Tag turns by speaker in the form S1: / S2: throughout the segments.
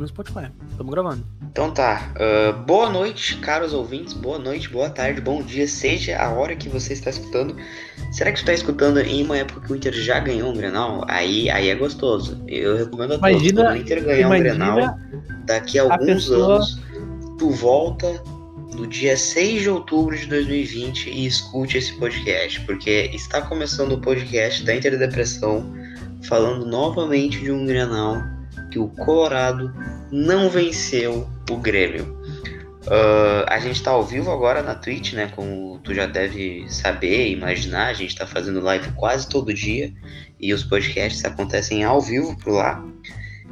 S1: no Spotify. Estamos gravando.
S2: Então tá. Uh, boa noite, caros ouvintes. Boa noite, boa tarde, bom dia, seja a hora que você está escutando. Será que você está escutando em uma época que o Inter já ganhou um Grenal? Aí, aí é gostoso. Eu recomendo a todos.
S1: Imagina-
S2: Quando o Inter ganhar um Grenal, daqui a
S1: a
S2: alguns
S1: pessoa-
S2: anos, tu volta no dia 6 de outubro de 2020 e escute esse podcast, porque está começando o podcast da Interdepressão, falando novamente de um Grenal que o Colorado não venceu o Grêmio. Ah, a gente tá ao vivo agora na Twitch, né? Como tu já deve saber e imaginar, a gente tá fazendo live quase todo dia e os podcasts acontecem ao vivo por lá.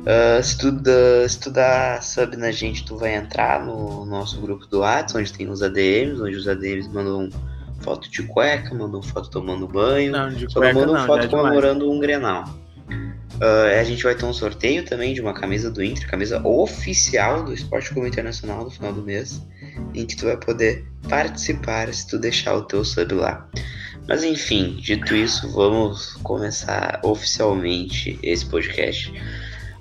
S2: Ah, se, tu dá, se tu dá sub na gente, tu vai entrar no nosso grupo do WhatsApp, onde tem os ADMs, onde os ADMs mandam foto de cueca, mandam foto tomando banho,
S1: Não, de
S2: só
S1: cueca
S2: mandam
S1: não,
S2: foto
S1: é
S2: comemorando um Grenal. Ah, a gente vai ter um sorteio também de uma camisa do Inter, camisa oficial do Esporte Clube Internacional no final do mês, em que tu vai poder participar se tu deixar o teu sub lá. Mas enfim, dito isso, vamos começar oficialmente esse podcast.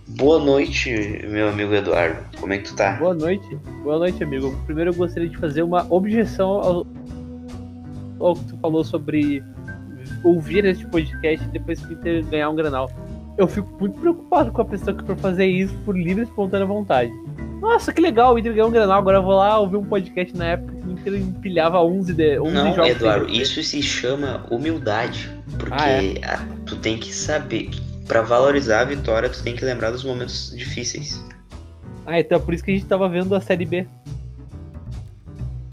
S2: Boa noite, meu amigo Eduardo. Como é que tu tá?
S1: Boa noite. Boa noite, amigo. Primeiro eu gostaria de fazer uma objeção ao, ao que tu falou sobre ouvir este podcast depois que o Inter ganhar um granal. Eu fico muito preocupado com a pessoa que for fazer isso por livre e espontânea vontade. Nossa, que legal, o Inter ganhou um granal, agora eu vou lá ouvir um podcast na época que o Inter empilhava 11, de, 11
S2: Não,
S1: jogos.
S2: Eduardo, isso se chama humildade. Porque
S1: Ah, é?
S2: tu tem que saber. Pra valorizar a vitória, tu tem que lembrar dos momentos difíceis.
S1: Ah, então é por isso que a gente tava vendo a Série B.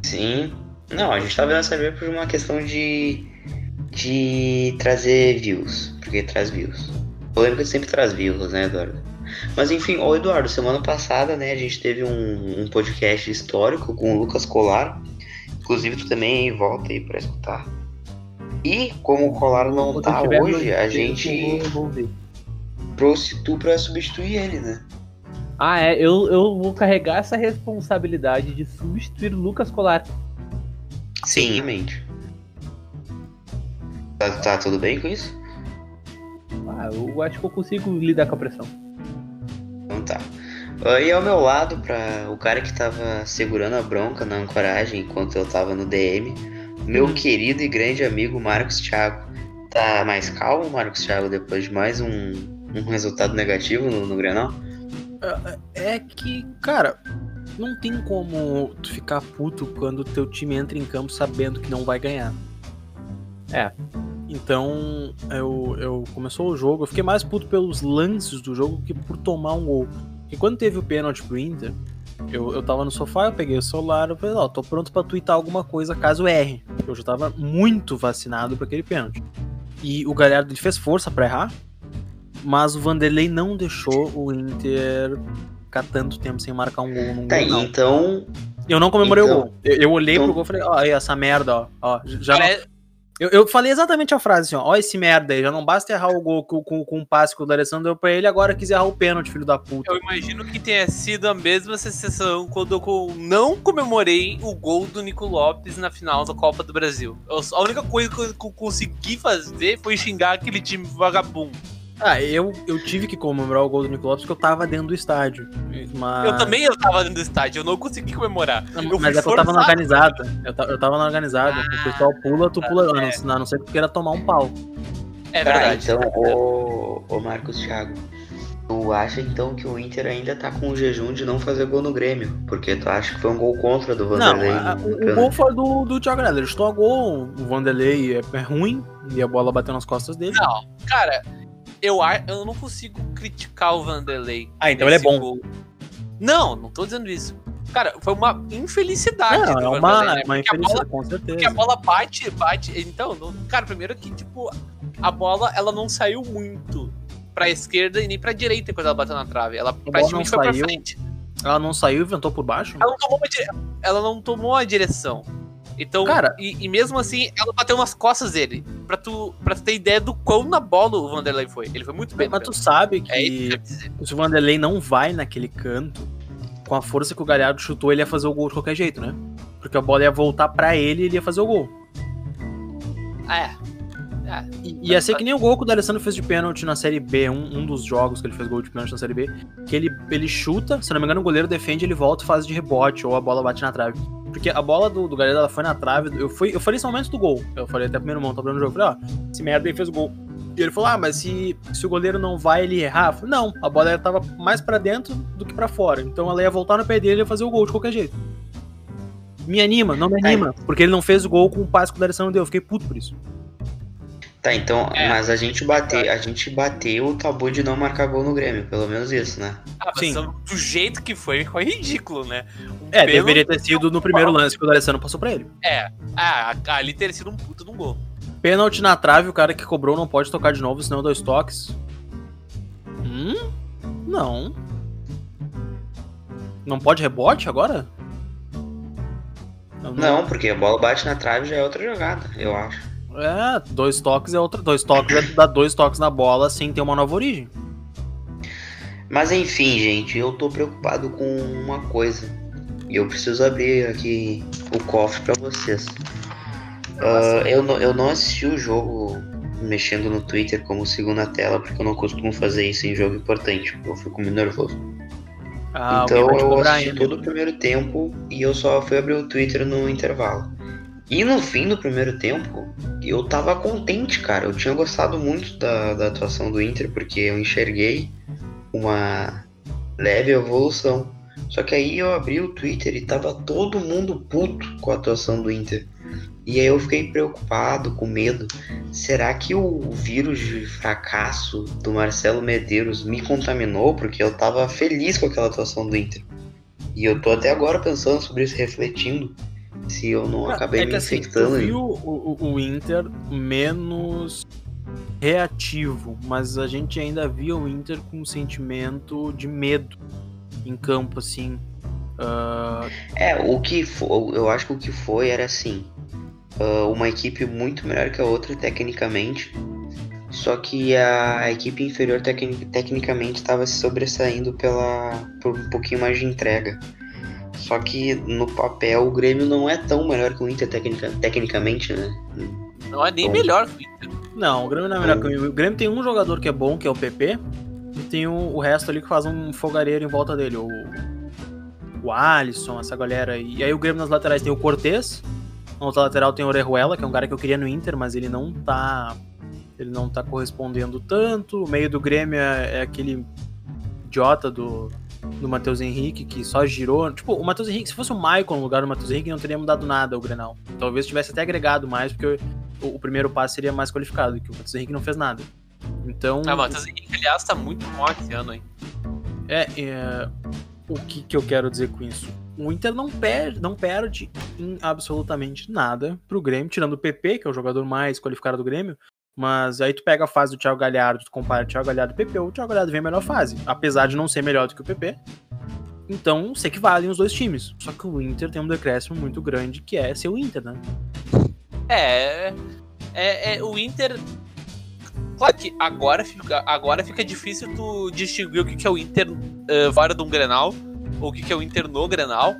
S2: Sim. Não, a gente tá vendo essa ver por uma questão de. de trazer views. Porque traz views. Polêmica sempre traz views, né, Eduardo? Mas enfim, ô Eduardo, semana passada, né, a gente teve um, um podcast histórico com o Lucas Colar. Inclusive, tu também volta aí pra escutar. E como o Colar não
S1: Quando
S2: tá hoje, a gente
S1: vou- vou ver.
S2: trouxe tu pra substituir ele, né?
S1: Ah, é, eu, eu vou carregar essa responsabilidade de substituir o Lucas Colar.
S2: Sim. Tá, tá tudo bem com isso?
S1: Ah, eu acho que eu consigo lidar com a pressão.
S2: Então tá. Ah, E ao meu lado, para o cara que tava segurando a bronca na ancoragem enquanto eu tava no DM, meu
S1: Hum.
S2: querido e grande amigo Marcos Thiago. Tá mais calmo, Marcos Thiago, depois de mais um, um resultado negativo no, no Grenal?
S3: É que, cara, não tem como tu ficar puto quando o teu time entra em campo sabendo que não vai ganhar.
S1: É.
S3: Então, eu, eu começou o jogo, eu fiquei mais puto pelos lances do jogo que por tomar um gol. E quando teve o pênalti pro Inter, eu, eu tava no sofá, eu peguei o celular, eu falei, ó, tô pronto pra twittar alguma coisa caso erre. Eu já tava muito vacinado pra aquele pênalti. E o Galhardo ele fez força pra errar, mas o Vanderlei não deixou o Inter ficar tanto tempo sem marcar um gol num
S2: Tá,
S3: gol, não.
S2: então.
S3: Eu não comemorei
S2: Então-
S3: o gol. Eu, eu olhei
S2: então-
S3: pro gol e falei, ó, aí, essa merda, ó. ó já eu, eu falei exatamente a frase assim, ó. Ó, esse merda aí, já não basta errar o gol com, com, com o passe que o D'Alessandro deu pra ele, agora quis errar o pênalti, filho da puta.
S4: Eu imagino que tenha sido a mesma sensação quando eu não comemorei o gol do Nico Lopes na final da Copa do Brasil. Eu- a única coisa que eu consegui fazer foi xingar aquele time vagabundo.
S3: Ah, eu, eu tive que comemorar o gol do Nico Lopes porque eu tava dentro do estádio. Mas...
S4: Eu também eu tava dentro do estádio, eu não consegui comemorar.
S3: Não,
S4: eu
S3: mas é que eu tava na organizada. Eu, eu tava na organizada. o pessoal pula, tu pula. A não, a não ser que tu queira tomar um pau.
S4: É
S2: Tá,
S4: verdade.
S2: então, ô, ô Marcos Thiago. Tu acha então que o Inter ainda tá com o jejum de não fazer gol no Grêmio? Porque tu acha que foi um gol contra do
S3: Não,
S2: Vanderlei?
S3: a-
S2: no
S3: o, o gol foi do, do Thiago Galhardo. Ele chutou a gol, o Vanderlei é, é ruim e a bola bateu nas costas dele.
S4: Não, cara, eu, a- eu não consigo criticar o Vanderlei.
S3: Ah, então ele é bom.
S4: gol. Não, não tô dizendo isso. Cara, foi uma infelicidade
S3: Não, é
S4: Vanderlei,
S3: uma,
S4: né?
S3: uma
S4: a bola
S3: infelicidade, com
S4: Porque a
S3: certeza.
S4: bola bate, bate. Então, não- cara, primeiro que, tipo, a bola ela não saiu muito pra esquerda e nem pra direita quando ela bateu na trave. Ela praticamente foi
S3: não
S4: pra
S3: saiu.
S4: frente.
S3: Ela não saiu e ventou por baixo?
S4: Ela não tomou dire- ela não tomou a direção. Então,
S3: Cara-
S4: e, e mesmo assim, ela bateu nas costas dele. Pra tu, pra tu ter ideia do quão na bola o Vanderlei foi. Ele foi muito bem.
S3: Mas tu sabe
S4: É que eu
S3: que se o Vanderlei não vai naquele canto, com a força que o Galhardo chutou, ele ia fazer o gol de qualquer jeito, né? Porque a bola ia voltar pra ele e ele ia fazer o gol.
S4: É. É,
S3: E ia ser que nem o gol que o D'Alessandro fez de pênalti na Série B, um, um dos jogos que ele fez gol de pênalti na Série B, que ele, ele chuta, se não me engano, o goleiro defende, ele volta e faz de rebote, ou a bola bate na trave. Porque a bola do, do Galhardo ela foi na trave, eu, fui, eu falei esse momento do gol, eu falei até pro meu irmão, tô vendo o jogo, eu falei, ó, esse merda aí fez o gol. E ele falou, ah, mas se, se o goleiro não vai, ele errar? Eu falei, não, a bola tava mais pra dentro do que pra fora, então ela ia voltar no pé dele e ia fazer o gol de qualquer jeito. Me anima, não me anima, porque ele não fez o gol com o passe que o D'Alessandro deu, eu fiquei puto por isso.
S2: Tá, então,
S4: É.
S2: mas a gente bateu, a gente bateu o tabu de não marcar gol no Grêmio, pelo menos isso, né?
S4: ah, mas
S3: Sim.
S4: do jeito que foi, foi ridículo, né? Um
S3: É, deveria ter sido no primeiro lance que o D'Alessandro passou pra ele.
S4: É, ah, ali teria sido um puta de um gol.
S3: Pênalti na trave, o cara que cobrou não pode tocar de novo, senão dois toques. Hum? Não. Não pode rebote agora?
S2: Não, porque a bola bate na trave já é outra jogada, eu acho.
S3: É, dois toques é outra. Dois toques é dar dois toques na bola sem ter uma nova origem.
S2: Mas enfim, gente, eu tô preocupado com uma coisa. E eu preciso abrir aqui o cofre pra vocês. Ah, eu, não, eu não assisti o jogo mexendo no Twitter como segunda tela, porque eu não costumo fazer isso em jogo importante. Eu fico muito nervoso.
S3: Ah,
S2: então eu assisti
S3: ainda.
S2: todo o primeiro tempo e eu só fui abrir o Twitter no intervalo. E no fim do primeiro tempo, eu tava contente, cara. Eu tinha gostado muito da, da atuação do Inter, porque eu enxerguei uma leve evolução. Só que aí eu abri o Twitter e tava todo mundo puto com a atuação do Inter. E aí eu fiquei preocupado, com medo. Será que o vírus de fracasso do Marcelo Medeiros me contaminou? Porque eu tava feliz com aquela atuação do Inter. E eu tô até agora pensando sobre isso, refletindo. Se eu não acabei
S3: é
S2: me
S3: assim,
S2: infectando.
S3: eu vi o, o, o Inter menos reativo, mas a gente ainda via o Inter com um sentimento de medo em campo, assim. Ah,
S2: É, o que foi, eu acho que o que foi era assim, ah, uma equipe muito melhor que a outra tecnicamente, só que a equipe inferior tecni- tecnicamente estava se sobressaindo pela por um pouquinho mais de entrega. Só que no papel o Grêmio não é tão melhor que o Inter tecnica- tecnicamente, né?
S4: Não é nem
S2: Bom.
S4: melhor que o Inter.
S3: não, o Grêmio não é melhor que o O Grêmio tem um jogador que é bom, que é o PP, e tem o, o resto ali que faz um fogareiro em volta dele, o, o Alisson, essa galera. aí. E aí o Grêmio nas laterais tem o Cortez, na outra lateral tem o Orejuela, que é um cara que eu queria no Inter, mas ele não tá. Ele não tá correspondendo tanto. O meio do Grêmio é, é aquele idiota do, do Matheus Henrique, que só girou. Tipo, o Matheus Henrique, se fosse o Maicon no lugar do Matheus Henrique, não teria mudado nada o Grenal. Talvez tivesse até agregado mais, porque o, o primeiro passe seria mais qualificado, que o Matheus Henrique não fez nada. Então.
S4: Ah, Matheus Henrique, aliás, tá muito bom esse ano, hein?
S3: É, é, o que, que eu quero dizer com isso? O Inter não perde, não perde em absolutamente nada pro Grêmio, tirando o PP, que é o jogador mais qualificado do Grêmio. Mas aí tu pega a fase do Thiago Galhardo, tu compara o Thiago Galhardo e o PP, o Thiago Galhardo vem a melhor fase, apesar de não ser melhor do que o PP. Então, se equivalem os dois times. Só que o Inter tem um decréscimo muito grande, que é ser o Inter, né?
S4: É, é, é, o Inter. Claro que agora fica, agora fica difícil tu distinguir o que, que é o Inter eh, fora de um Grenal ou o que, que é o Inter no Grenal.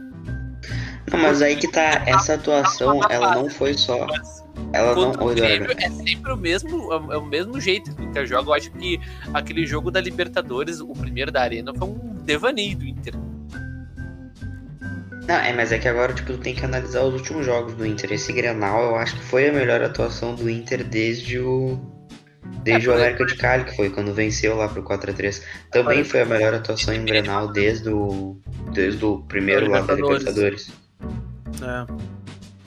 S2: Não, mas aí que tá, essa atuação, ela não foi só.
S4: Mas
S2: Ela não.
S4: contra
S2: Oi,
S4: o Grêmio é sempre o mesmo, é o- é o mesmo jeito que o Inter joga. Eu acho que aquele jogo da Libertadores, o primeiro da Arena, foi um devaneio do Inter.
S2: Não, é, mas é que agora, tipo, tu tem que analisar os últimos jogos do Inter. Esse Grenal, eu acho que foi a melhor atuação do Inter desde o. Desde
S4: É,
S2: o América de Cali, que foi quando venceu lá pro 4x3. Também foi a melhor atuação em Grenal desde o. Desde o primeiro lá da
S3: Libertadores.
S2: Libertadores.
S3: É.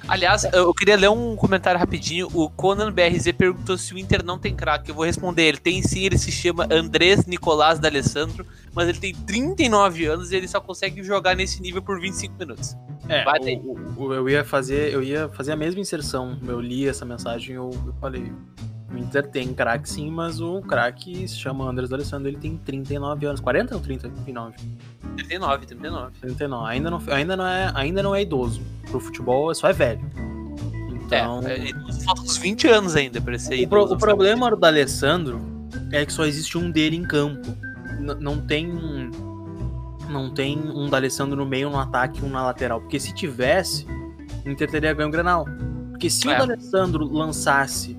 S4: Aliás, eu queria ler um comentário rapidinho. O Conan BRZ perguntou se o Inter não tem craque. Eu vou responder ele. Tem sim, ele se chama Andrés Nicolás D'Alessandro, mas ele tem 39 anos e ele só consegue jogar nesse nível por 25 minutos.
S3: É, o- o- o- eu ia fazer, eu ia fazer a mesma inserção. Eu li essa mensagem, eu, eu falei, o Inter tem craque sim, mas o craque se chama Andrés D'Alessandro, ele tem 39 anos, 40 ou 39?
S4: 39, 39.
S3: 39. Ainda não, ainda não é, ainda não é idoso. Pro futebol só é velho. Então,
S4: É, é, faltam uns 20 anos ainda pra ser
S3: o, pro- o problema do D'Alessandro é que só existe um dele em campo. N- não tem um não tem um D'Alessandro no meio, no ataque e um na lateral. Porque se tivesse, o Inter teria ganho o Granal. Porque se
S4: É.
S3: o D'Alessandro lançasse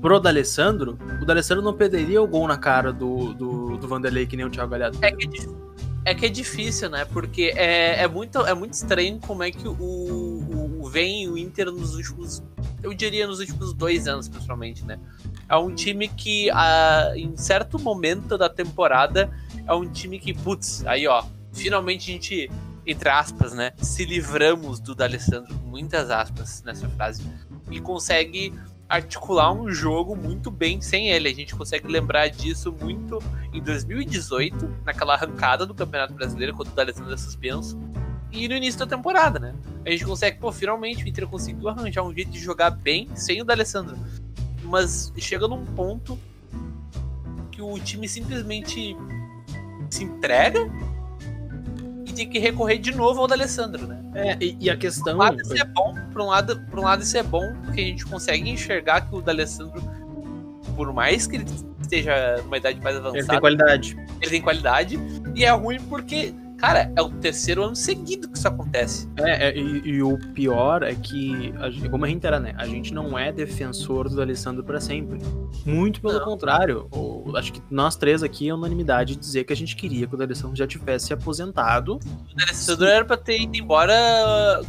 S3: pro D'Alessandro, o D'Alessandro não perderia o gol na cara do, do, do Vanderlei que nem o Thiago Galhardo.
S4: É que é, é que é difícil, né? Porque é, é, muito, é muito estranho como é que o, o, o vem o Inter nos últimos. Eu diria nos últimos dois anos, principalmente, né? É um time que, ah, em certo momento da temporada, é um time que, putz, aí ó, finalmente a gente, entre aspas, né? Se livramos do D'Alessandro, muitas aspas nessa frase, e consegue articular um jogo muito bem sem ele. A gente consegue lembrar disso muito em 2018, naquela arrancada do Campeonato Brasileiro, quando o D'Alessandro é suspenso, e no início da temporada, né? A gente consegue, pô, finalmente o Inter conseguiu arranjar um jeito de jogar bem sem o D'Alessandro. Mas chega num ponto que o time simplesmente se entrega tem que recorrer de novo ao D'Alessandro, né?
S3: É, e, e a
S4: Por
S3: questão.
S4: um lado isso é bom, por um lado, por um lado isso é bom, porque a gente consegue enxergar que o D'Alessandro, por mais que ele esteja numa idade mais
S3: Ele tem
S4: avançada,
S3: qualidade.
S4: ele tem qualidade, e é ruim porque, cara, é o terceiro ano seguido que isso acontece.
S3: É, é, e, e o pior é que, a como a gente era, né? A gente não é defensor do D'Alessandro pra sempre. Muito pelo
S4: Não.
S3: contrário. o- acho que nós três aqui é unanimidade dizer que a gente queria que o D'Alessandro já tivesse aposentado.
S4: O D'Alessandro era pra ter ido embora,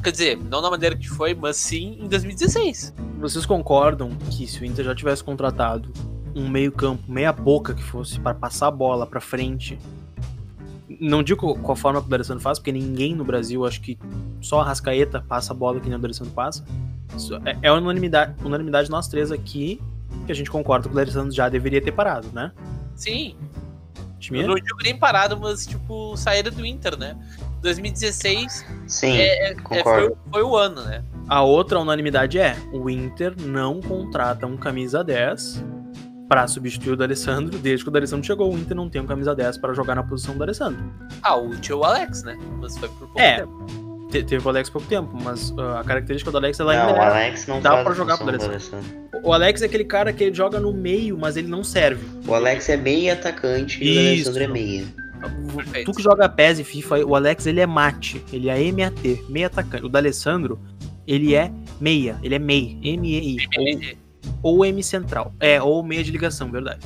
S4: quer dizer, não da maneira que foi, mas sim em 2016.
S3: Vocês concordam que se o Inter já tivesse contratado um meio-campo, meia boca que fosse para passar a bola pra frente? Não digo qual forma que o D'Alessandro faz, porque ninguém no Brasil, acho que só a Rascaeta passa a bola que nem o D'Alessandro passa. Isso é, é unanimidade, unanimidade nós três aqui que a gente concorda que o D'Alessandro já deveria ter parado, né?
S4: Sim,
S3: Time?
S4: eu não digo nem parado, mas tipo, saída do Inter, né? 2016
S2: Sim,
S4: é,
S2: concordo.
S4: foi, foi o ano, né?
S3: A outra unanimidade é: o Inter não contrata um camisa 10 pra substituir o D'Alessandro. Desde que o D'Alessandro chegou, o Inter não tem um camisa 10 para jogar na posição do D'Alessandro.
S4: Ah, o tio Alex, né? Mas foi por pouco
S3: É.
S4: tempo.
S3: Te- teve o Alex há pouco tempo, mas uh, a característica do Alex ela
S2: Não,
S3: ainda
S2: o
S3: é.
S2: Alex não
S3: dá
S2: faz
S3: pra
S2: a
S3: jogar pro
S2: do
S3: D'Alessandro.
S2: Alessandro.
S3: O Alex é aquele cara que ele joga no meio, mas ele não serve.
S2: O Alex é meio atacante e o
S3: Isso.
S2: Alessandro é meia.
S4: Perfeito.
S3: Tu que joga PES e FIFA, o Alex ele é mate, ele é MAT, meia atacante. O D'Alessandro, ele é meia, ele é MEI, M-E-I, ou, ou M central. É, ou meia de ligação, verdade.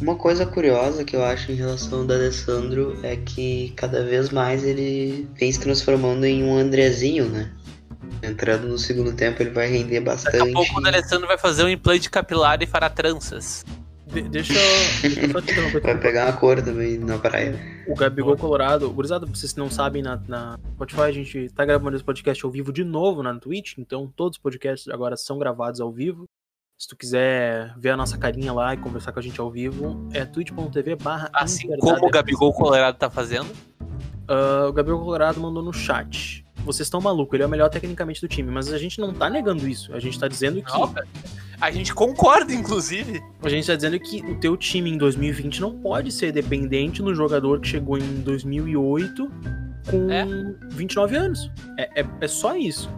S2: Uma coisa curiosa que eu acho em relação ao D'Alessandro é que cada vez mais ele vem se transformando em um Andrezinho, né? Entrando no segundo tempo ele vai render
S4: Daqui
S2: bastante.
S4: a pouco o D'Alessandro vai fazer um implante capilar e fará tranças.
S3: De- deixa, eu, deixa eu só te interromper.
S2: Vai pegar uma cor também na praia.
S3: O Gabigol Colorado, gurizada, pra vocês não sabem, na, na Spotify a gente tá gravando esse podcast ao vivo de novo na Twitch, então todos os podcasts agora são gravados ao vivo. Se tu quiser ver a nossa carinha lá e conversar com a gente ao vivo, é twitch.tv barra
S4: Assim como o Gabigol Colorado tá fazendo.
S3: Ah, o Gabriel Colorado mandou no chat. Vocês estão malucos, ele é o melhor tecnicamente do time, mas a gente não tá negando isso. A gente tá dizendo que.
S4: Não. A gente concorda, inclusive.
S3: A gente tá dizendo que o teu time em 2020 não pode ser dependente no jogador que chegou em 2008 com
S4: É.
S3: 29 anos. É, é, é só isso.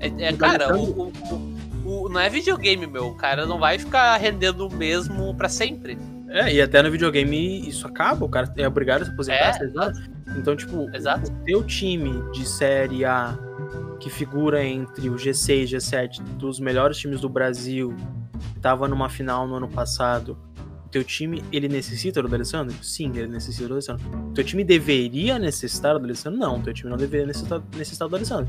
S4: É, é, cara, o, o- o- não é videogame, meu. O cara não vai ficar rendendo o mesmo pra sempre.
S3: É, e até no videogame isso acaba, o cara é obrigado a se aposentar,
S4: É,
S3: ligado? Então, tipo,
S4: Exato.
S3: o teu time de Série A, que figura entre o G6 e G7 dos melhores times do Brasil, que tava numa final no ano passado, o teu time, ele necessita do Alessandro? Sim, ele necessita do Alessandro. O teu time deveria necessitar do Alessandro? Não, o teu time não deveria necessitar, necessitar do Alessandro.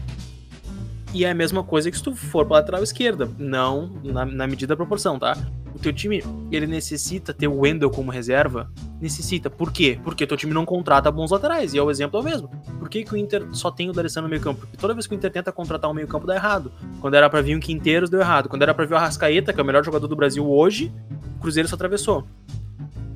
S3: E é a mesma coisa que se tu for pra lateral esquerda. Não na, na medida da proporção, tá? O teu time, ele necessita ter o Wendel como reserva? Necessita. Por quê? Porque teu time não contrata bons laterais. E é o exemplo é o mesmo. Por que, que o Inter só tem o D'Alessandro no meio campo? Porque toda vez que o Inter tenta contratar um meio campo, dá errado. Quando era pra vir um Quinteiros, deu errado. Quando era pra vir o Arrascaeta, que é o melhor jogador do Brasil hoje, o Cruzeiro se atravessou.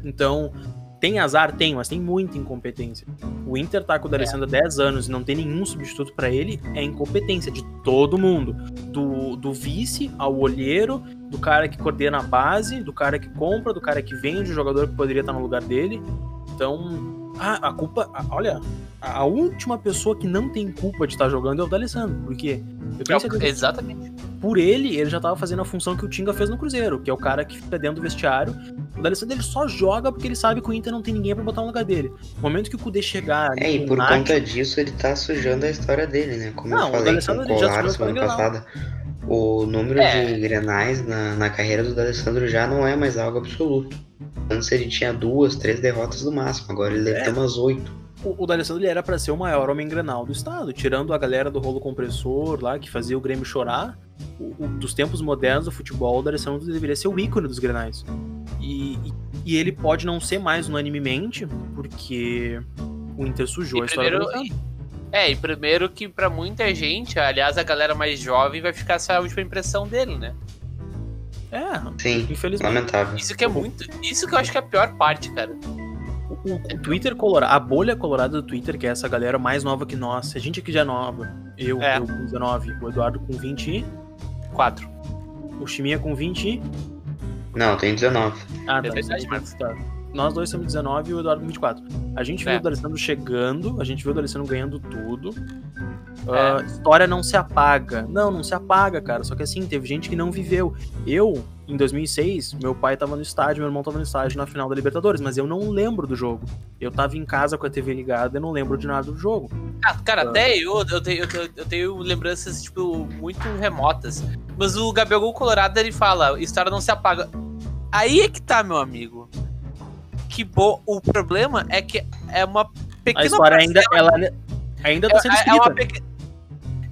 S3: Então, tem azar? Tem, mas tem muita incompetência. O Inter tá com o D'Alessandro há 10 anos e não tem nenhum substituto pra ele, é incompetência de todo mundo. Do, do vice ao olheiro, do cara que coordena a base, do cara que compra, do cara que vende o jogador que poderia estar no lugar dele. Então, a, a culpa. a- olha, a, a última pessoa que não tem culpa de estar jogando é o D'Alessandro. Por quê? Eu que
S4: Exatamente.
S3: por ele, ele já tava fazendo a função que o Tinga fez no Cruzeiro, que é o cara que fica dentro do vestiário. O D'Alessandro ele só joga porque ele sabe que o Inter não tem ninguém pra botar no lugar dele. No momento que o Kudê chegar ali
S2: É, e por conta disso ele tá sujando a história dele, né? Como
S3: Não, o
S2: eu falei com o Colar semana
S3: com o
S2: passada. o número
S4: É.
S2: de grenais na, na carreira do D'Alessandro já não é mais algo absoluto. Antes ele tinha duas, três derrotas no máximo, agora ele deve
S3: É.
S2: ter umas oito.
S3: O, o D'Alessandro ele era pra ser o maior homem grenal do estado, tirando a galera do rolo compressor lá, que fazia o Grêmio chorar. O, o- dos tempos modernos do futebol, o D'Alessandro deveria ser o ícone dos grenais. E, e, e ele pode não ser mais unanimemente, porque o Inter sujou
S4: E
S3: a história do
S4: primeiro,
S3: D'Alessandro.
S4: é, e primeiro que pra muita gente, aliás, a galera mais jovem vai ficar essa última impressão dele, né?
S3: É,
S2: Sim,
S3: infelizmente.
S2: lamentável.
S4: Isso que é muito. Isso que eu acho que é a pior parte, cara.
S3: O, o Twitter colorado, a bolha colorada do Twitter, que é essa galera mais nova que nós, a gente aqui já é nova. Eu,
S4: É.
S3: eu com 19, o Eduardo com 20, e
S4: Quatro.
S3: o Chiminha com 20. e-
S2: Não, tem 19.
S3: Ah,
S4: É
S3: tá,
S4: verdade, Marcos.
S3: tá. Nós dois temos 19 e o Eduardo com 24. A gente viu
S4: É.
S3: o D'Alessandro chegando, a gente viu o D'Alessandro ganhando tudo.
S4: É.
S3: Ah, história não se apaga. Não, não se apaga, cara. Só que assim, teve gente que não viveu. Eu, em 2006, meu pai tava no estádio, meu irmão tava no estádio na final da Libertadores, mas eu não lembro do jogo. Eu tava em casa com a TV ligada e não lembro de nada do jogo.
S4: Ah, cara, até eu, eu, tenho, eu, tenho, lembranças, tipo, muito remotas. Mas o Gabigol Colorado, ele fala, história não se apaga. Aí é que tá, meu amigo. Que bom. O problema é que é uma pequena
S3: A história ainda, ela ainda tá sendo
S4: é, é
S3: escrita.
S4: uma pequena...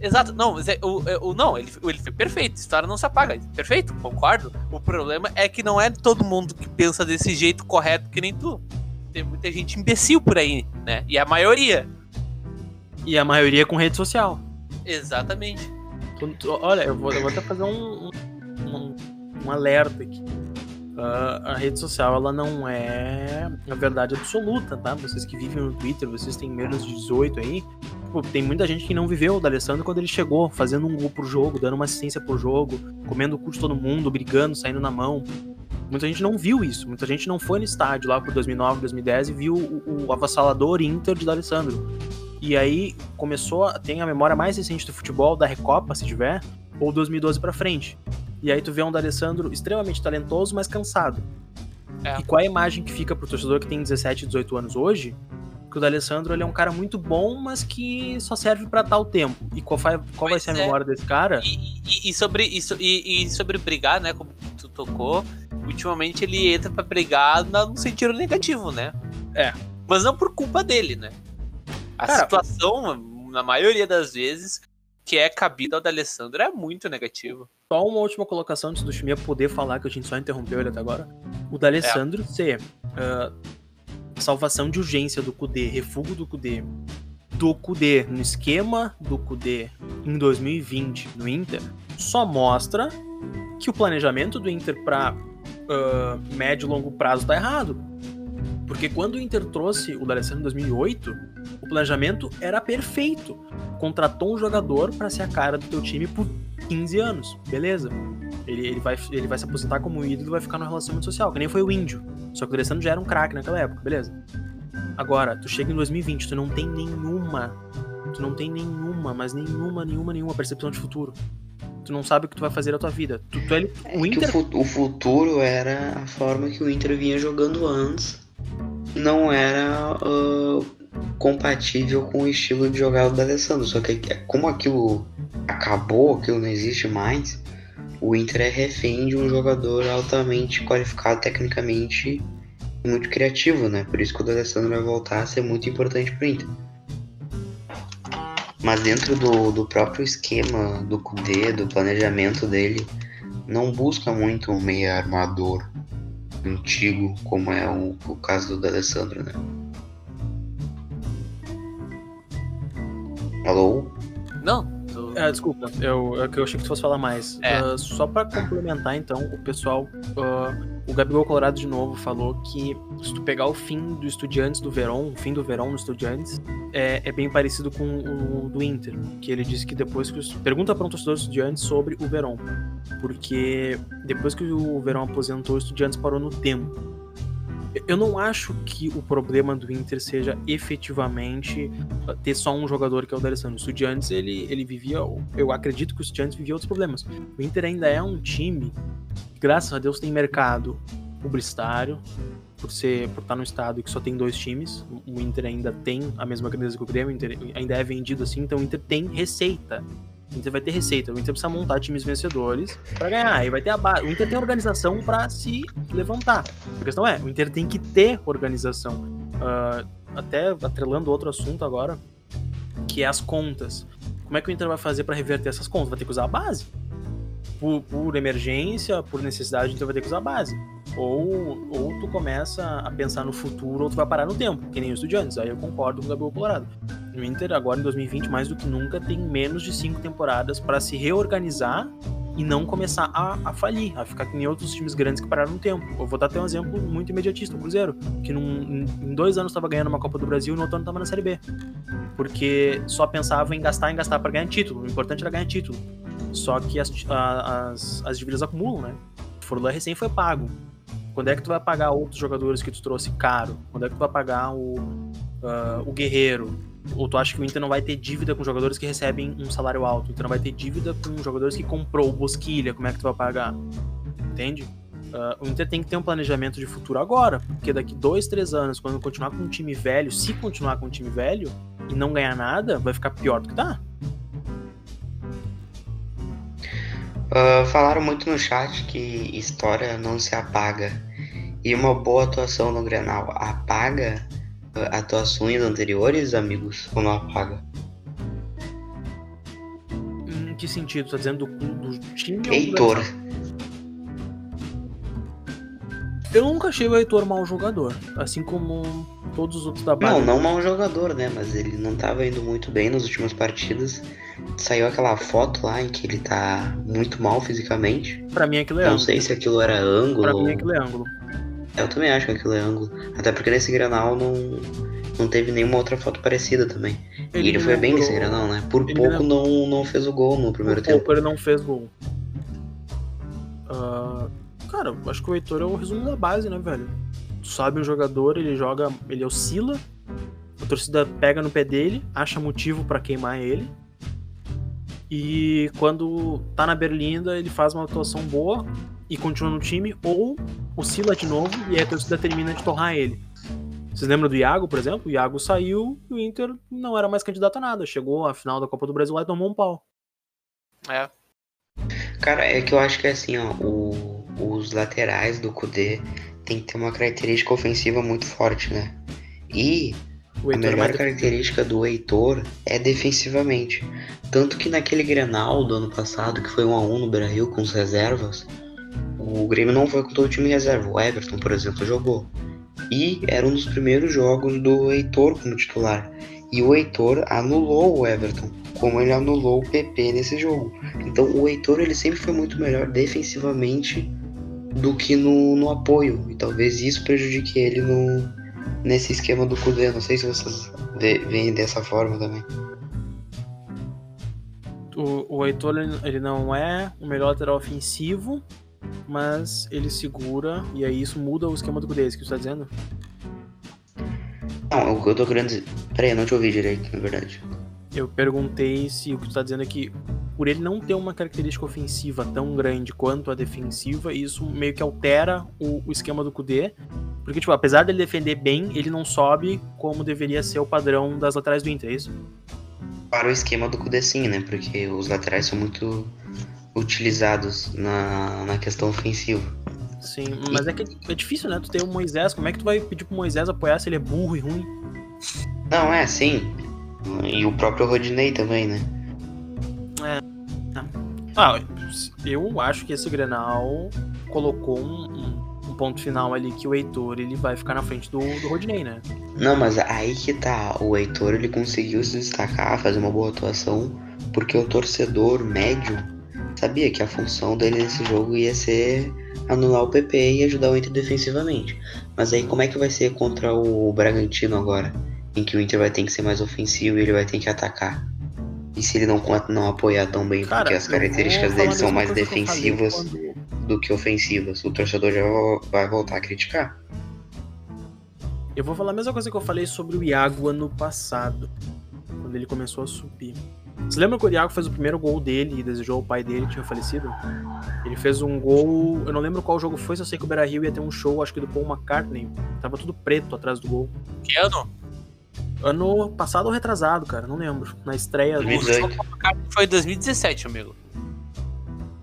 S4: Exato, não, mas é, o, é, o, não ele, ele foi perfeito, a história não se apaga, perfeito, concordo. O problema é que não é todo mundo que pensa desse jeito correto que nem tu. Tem muita gente imbecil por aí, né? E a maioria.
S3: E a maioria com rede social.
S4: Exatamente.
S3: Olha, eu vou, eu vou até fazer um, um, um alerta aqui. A rede social, ela não é a verdade absoluta, tá? Vocês que vivem no Twitter, vocês têm menos de 18 aí. Pô, tem muita gente que não viveu o D'Alessandro quando ele chegou, fazendo um gol por jogo, dando uma assistência por jogo, comendo o cu de todo mundo, brigando, saindo na mão. Muita gente não viu isso. Muita gente não foi no estádio lá por 2009, 2010 e viu o, o avassalador Inter de D'Alessandro. E aí começou, a- tem a memória mais recente do futebol, da Recopa, se tiver, ou 2012 pra frente. E aí tu vê um D'Alessandro extremamente talentoso, mas cansado.
S4: É.
S3: E qual é a imagem que fica pro torcedor que tem 17, 18 anos hoje? Que o D'Alessandro ele é um cara muito bom, mas que só serve pra tal tempo. E qual, vai, qual vai ser a
S4: é.
S3: memória desse cara?
S4: E, e- e sobre isso e, e sobre brigar, né? Como tu tocou, ultimamente ele entra pra brigar no sentido negativo, né?
S3: É.
S4: Mas não por culpa dele, né? A
S3: Cara,
S4: situação, na maioria das vezes, que é cabida ao D'Alessandro é muito negativo.
S3: Só uma última colocação antes do Chimia poder falar, que a gente só interrompeu ele até agora. O D'Alessandro ser ah, salvação de urgência do Kudê, refúgio do Kudê, do Kudê no esquema do Kudê em 2020 no Inter, só mostra que o planejamento do Inter para médio e longo prazo tá errado. Porque quando o Inter trouxe o D'Alessandro em 2008, o planejamento era perfeito. Contratou um jogador para ser a cara do teu time por 15 anos, beleza. Ele, ele, vai, ele vai se aposentar como ídolo e vai ficar no relacionamento social, que nem foi o Índio. Só que o D'Alessandro já era um craque naquela época, beleza. Agora, tu chega em 2020, tu não tem nenhuma, tu não tem nenhuma, mas nenhuma, nenhuma, nenhuma percepção de futuro. Tu não sabe o que tu vai fazer na tua vida. Tu, tu, ele,
S2: É
S3: o Inter
S2: o, fu- o futuro era a forma que o Inter vinha jogando antes. Não era ah, compatível com o estilo de jogar do Alessandro. Só que é, como aquilo acabou, aquilo não existe mais, o Inter é refém de um jogador altamente qualificado tecnicamente e muito criativo, né? Por isso que o D'Alessandro vai voltar a ser muito importante pro Inter. Mas dentro do, do próprio esquema do Kudê, do planejamento dele, não busca muito um meia armador antigo, como é o, o caso do D'Alessandro, né? Alô?
S4: Não,
S3: Ah, desculpa, eu, é eu achei que tu fosse falar mais.
S4: É.
S3: Ah, só pra complementar, então, o pessoal. ah, o Gabigol Colorado de novo falou que se tu pegar o fim do Estudiantes do Verón, o fim do Verón no Estudiantes, é, é bem parecido com o do Inter. Que ele disse que depois que. Os, pergunta para um torcedor do Estudiantes sobre o Verón. Porque depois que o Verón aposentou, o Estudiantes parou no tempo. Eu não acho que o problema do Inter seja efetivamente ter só um jogador que é o D'Alessandro. O Estudiantes, ele, ele vivia, eu acredito que o Estudiantes vivia outros problemas. O Inter ainda é um time que, graças a Deus, tem mercado publicitário, por ser por estar no estado que só tem dois times. O Inter ainda tem a mesma grandeza que o Grêmio, o Inter ainda é vendido assim, então o Inter tem receita. O Inter vai ter receita, o Inter precisa montar times vencedores para ganhar. Aí vai ter a base. O Inter tem organização para se levantar. A questão é, o Inter tem que ter organização. Uh, até atrelando outro assunto agora, que é as contas. Como é que o Inter vai fazer para reverter essas contas? Vai ter que usar a base. Por, por, emergência, por necessidade, então vai ter que usar a base. Ou, ou tu começa a pensar no futuro, ou tu vai parar no tempo, que nem os estudiantes. Aí eu concordo com o Gabriel Colorado. O Inter, agora em 2020, mais do que nunca, tem menos de cinco temporadas para se reorganizar e não começar a, a, falir, a ficar que outros times grandes que pararam no tempo. Eu vou dar até um exemplo muito imediatista, o Cruzeiro, que num, em dois anos estava ganhando uma Copa do Brasil e no outro ano estava na Série B. Porque só pensava em gastar, em gastar para ganhar título. O importante era ganhar título. Só que as, as, as dívidas acumulam, né? O Forlan recém foi pago. Quando é que tu vai pagar outros jogadores que tu trouxe caro? Quando é que tu vai pagar o, uh, o Guerreiro? Ou tu acha que o Inter não vai ter dívida com jogadores que recebem um salário alto? Então não vai ter dívida com jogadores que comprou o Bosquilha, como é que tu vai pagar? Entende? Uh, o Inter tem que ter um planejamento de futuro agora, porque daqui dois, três anos, quando continuar com um time velho, se continuar com um time velho e não ganhar nada, vai ficar pior do que tá.
S2: Uh, falaram muito no chat que história não se apaga. E uma boa atuação no Grenal apaga atuações anteriores, amigos, ou não apaga?
S3: Em que sentido? Tá dizendo do, do time
S2: Heitor.
S3: Eu nunca achei o Heitor mau jogador, assim como todos os outros da base.
S2: Não, não mau jogador, né? Mas ele não tava indo muito bem nas últimas partidas. Saiu aquela foto lá em que ele tá muito mal fisicamente.
S3: Pra mim aquilo é
S2: Não
S3: ângulo.
S2: sei se aquilo era ângulo.
S3: Pra mim aquilo é ângulo.
S2: Eu também acho que aquilo é ângulo. Até porque nesse granal não, não teve nenhuma outra foto parecida também.
S3: Ele
S2: e ele foi bem nesse granal, né? Por pouco não, não fez o gol no primeiro
S3: Por
S2: tempo.
S3: pouco ele não fez gol. Ah, cara, eu acho que o Heitor é o resumo da base, né, velho? Tu sabe um jogador, ele joga, ele oscila, a torcida pega no pé dele, acha motivo pra queimar ele. E quando tá na berlinda, ele faz uma atuação boa e continua no time, ou oscila de novo e aí a torcida termina de torrar ele. Vocês lembram do Iago, por exemplo? O Iago saiu e o Inter não era mais candidato a nada. Chegou à final da Copa do Brasil lá e tomou um pau.
S4: É.
S2: Cara, é que eu acho que é assim, ó, o- os laterais do Kudê tem que ter uma característica ofensiva muito forte, né? E
S3: O
S2: a
S3: é
S2: melhor característica do Heitor é defensivamente. Tanto que naquele Grenal do ano passado, que foi 1 a 1 no Beira-Rio com os reservas, o Grêmio não foi com todo o time reserva. O Everton, por exemplo, jogou. E era um dos primeiros jogos do Heitor como titular. E o Heitor anulou o Everton, como ele anulou o PP nesse jogo. Então o Heitor ele sempre foi muito melhor defensivamente do que no, no apoio. E talvez isso prejudique ele no, nesse esquema do Kudê. Não sei se vocês veem dessa forma também.
S3: O, o Heitor ele não é o melhor lateral ofensivo, mas ele segura e aí isso muda o esquema do isso que você tá dizendo?
S2: Não, o que eu tô querendo dizer. Peraí, eu não te ouvi direito, na verdade.
S3: Eu perguntei se o que tu tá dizendo é que por ele não ter uma característica ofensiva tão grande quanto a defensiva, isso meio que altera o, o esquema do Kudê. Porque, tipo, apesar dele defender bem, ele não sobe como deveria ser o padrão das laterais do Inter, é isso?
S2: Para o esquema do Kudê sim, né? Porque os laterais são muito utilizados na, na questão ofensiva.
S3: Sim, mas é que é difícil, né? Tu ter o Moisés, como é que tu vai pedir pro Moisés apoiar se ele é burro e ruim?
S2: Não, é, sim. E o próprio Rodinei também, né?
S3: Ah, eu acho que esse Grenal colocou um, um- um ponto final ali que o Heitor ele vai ficar na frente do, do Rodinei, né?
S2: Não, mas aí que tá. O Heitor ele conseguiu se destacar, fazer uma boa atuação, porque o torcedor médio sabia que a função dele nesse jogo ia ser anular o PP e ajudar o Inter defensivamente. Mas aí como é que vai ser contra o Bragantino agora? Em que o Inter vai ter que ser mais ofensivo e ele vai ter que atacar. E se ele não, não apoiar tão bem, porque as características dele são mais
S3: que
S2: defensivas do que ofensivas, o torcedor já vai voltar a criticar.
S3: Eu vou falar a mesma coisa que eu falei sobre o Iago ano passado, quando ele começou a subir. Você lembra que o Iago fez o primeiro gol dele e desejou o pai dele que tinha falecido? Ele fez um gol, eu não lembro qual jogo foi, só sei que o Beira-Rio ia ter um show, acho que do Paul McCartney. Tava tudo preto atrás do gol.
S4: Que ano?
S3: Ano passado ou retrasado, cara, não lembro. Na estreia do.
S2: 2018.
S4: Foi 2017, amigo.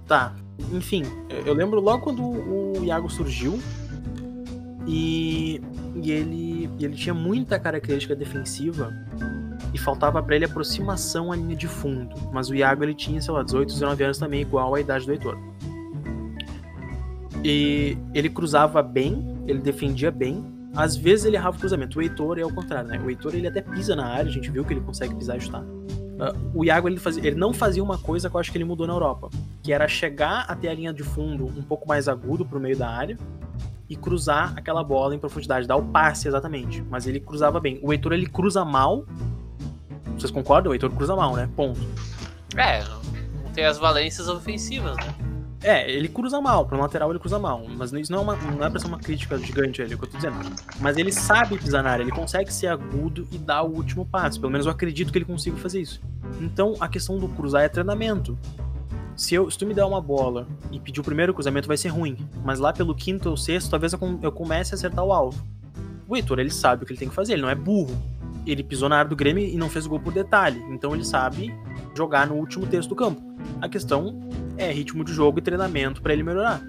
S3: Tá. Enfim, eu- eu lembro logo quando o Iago surgiu e, e ele, ele tinha muita característica defensiva e faltava pra ele aproximação à linha de fundo. Mas o Iago ele tinha, sei lá, 18, 19 anos também, igual à idade do Heitor. E ele cruzava bem, ele defendia bem. Às vezes ele errava o cruzamento. O Heitor é o contrário, né? O Heitor ele até pisa na área, a gente viu que ele consegue pisar e chutar. Ah, o Iago ele, fazia, ele não fazia uma coisa que eu acho que ele mudou na Europa, que era chegar até a linha de fundo um pouco mais agudo pro meio da área e cruzar aquela bola em profundidade, dar o passe exatamente. Mas ele cruzava bem. O Heitor ele cruza mal. Vocês concordam? O Heitor cruza mal, né? Ponto.
S4: É, não tem as valências ofensivas, né?
S3: É, ele cruza mal, pro lateral ele cruza mal, mas isso não é, uma, não é pra ser uma crítica gigante ali, é o que eu tô dizendo. Mas ele sabe pisar na área, ele consegue ser agudo e dar o último passo, pelo menos eu acredito que ele consiga fazer isso. Então a questão do cruzar é treinamento. Se, eu, se tu me der uma bola e pedir o primeiro cruzamento vai ser ruim, mas lá pelo quinto ou sexto talvez eu, com- eu comece a acertar o alvo. O Heitor, ele sabe o que ele tem que fazer, ele não é burro. Ele pisou na área do Grêmio e não fez o gol por detalhe, então ele sabe jogar no último terço do campo. A questão é ritmo de jogo e treinamento pra ele melhorar.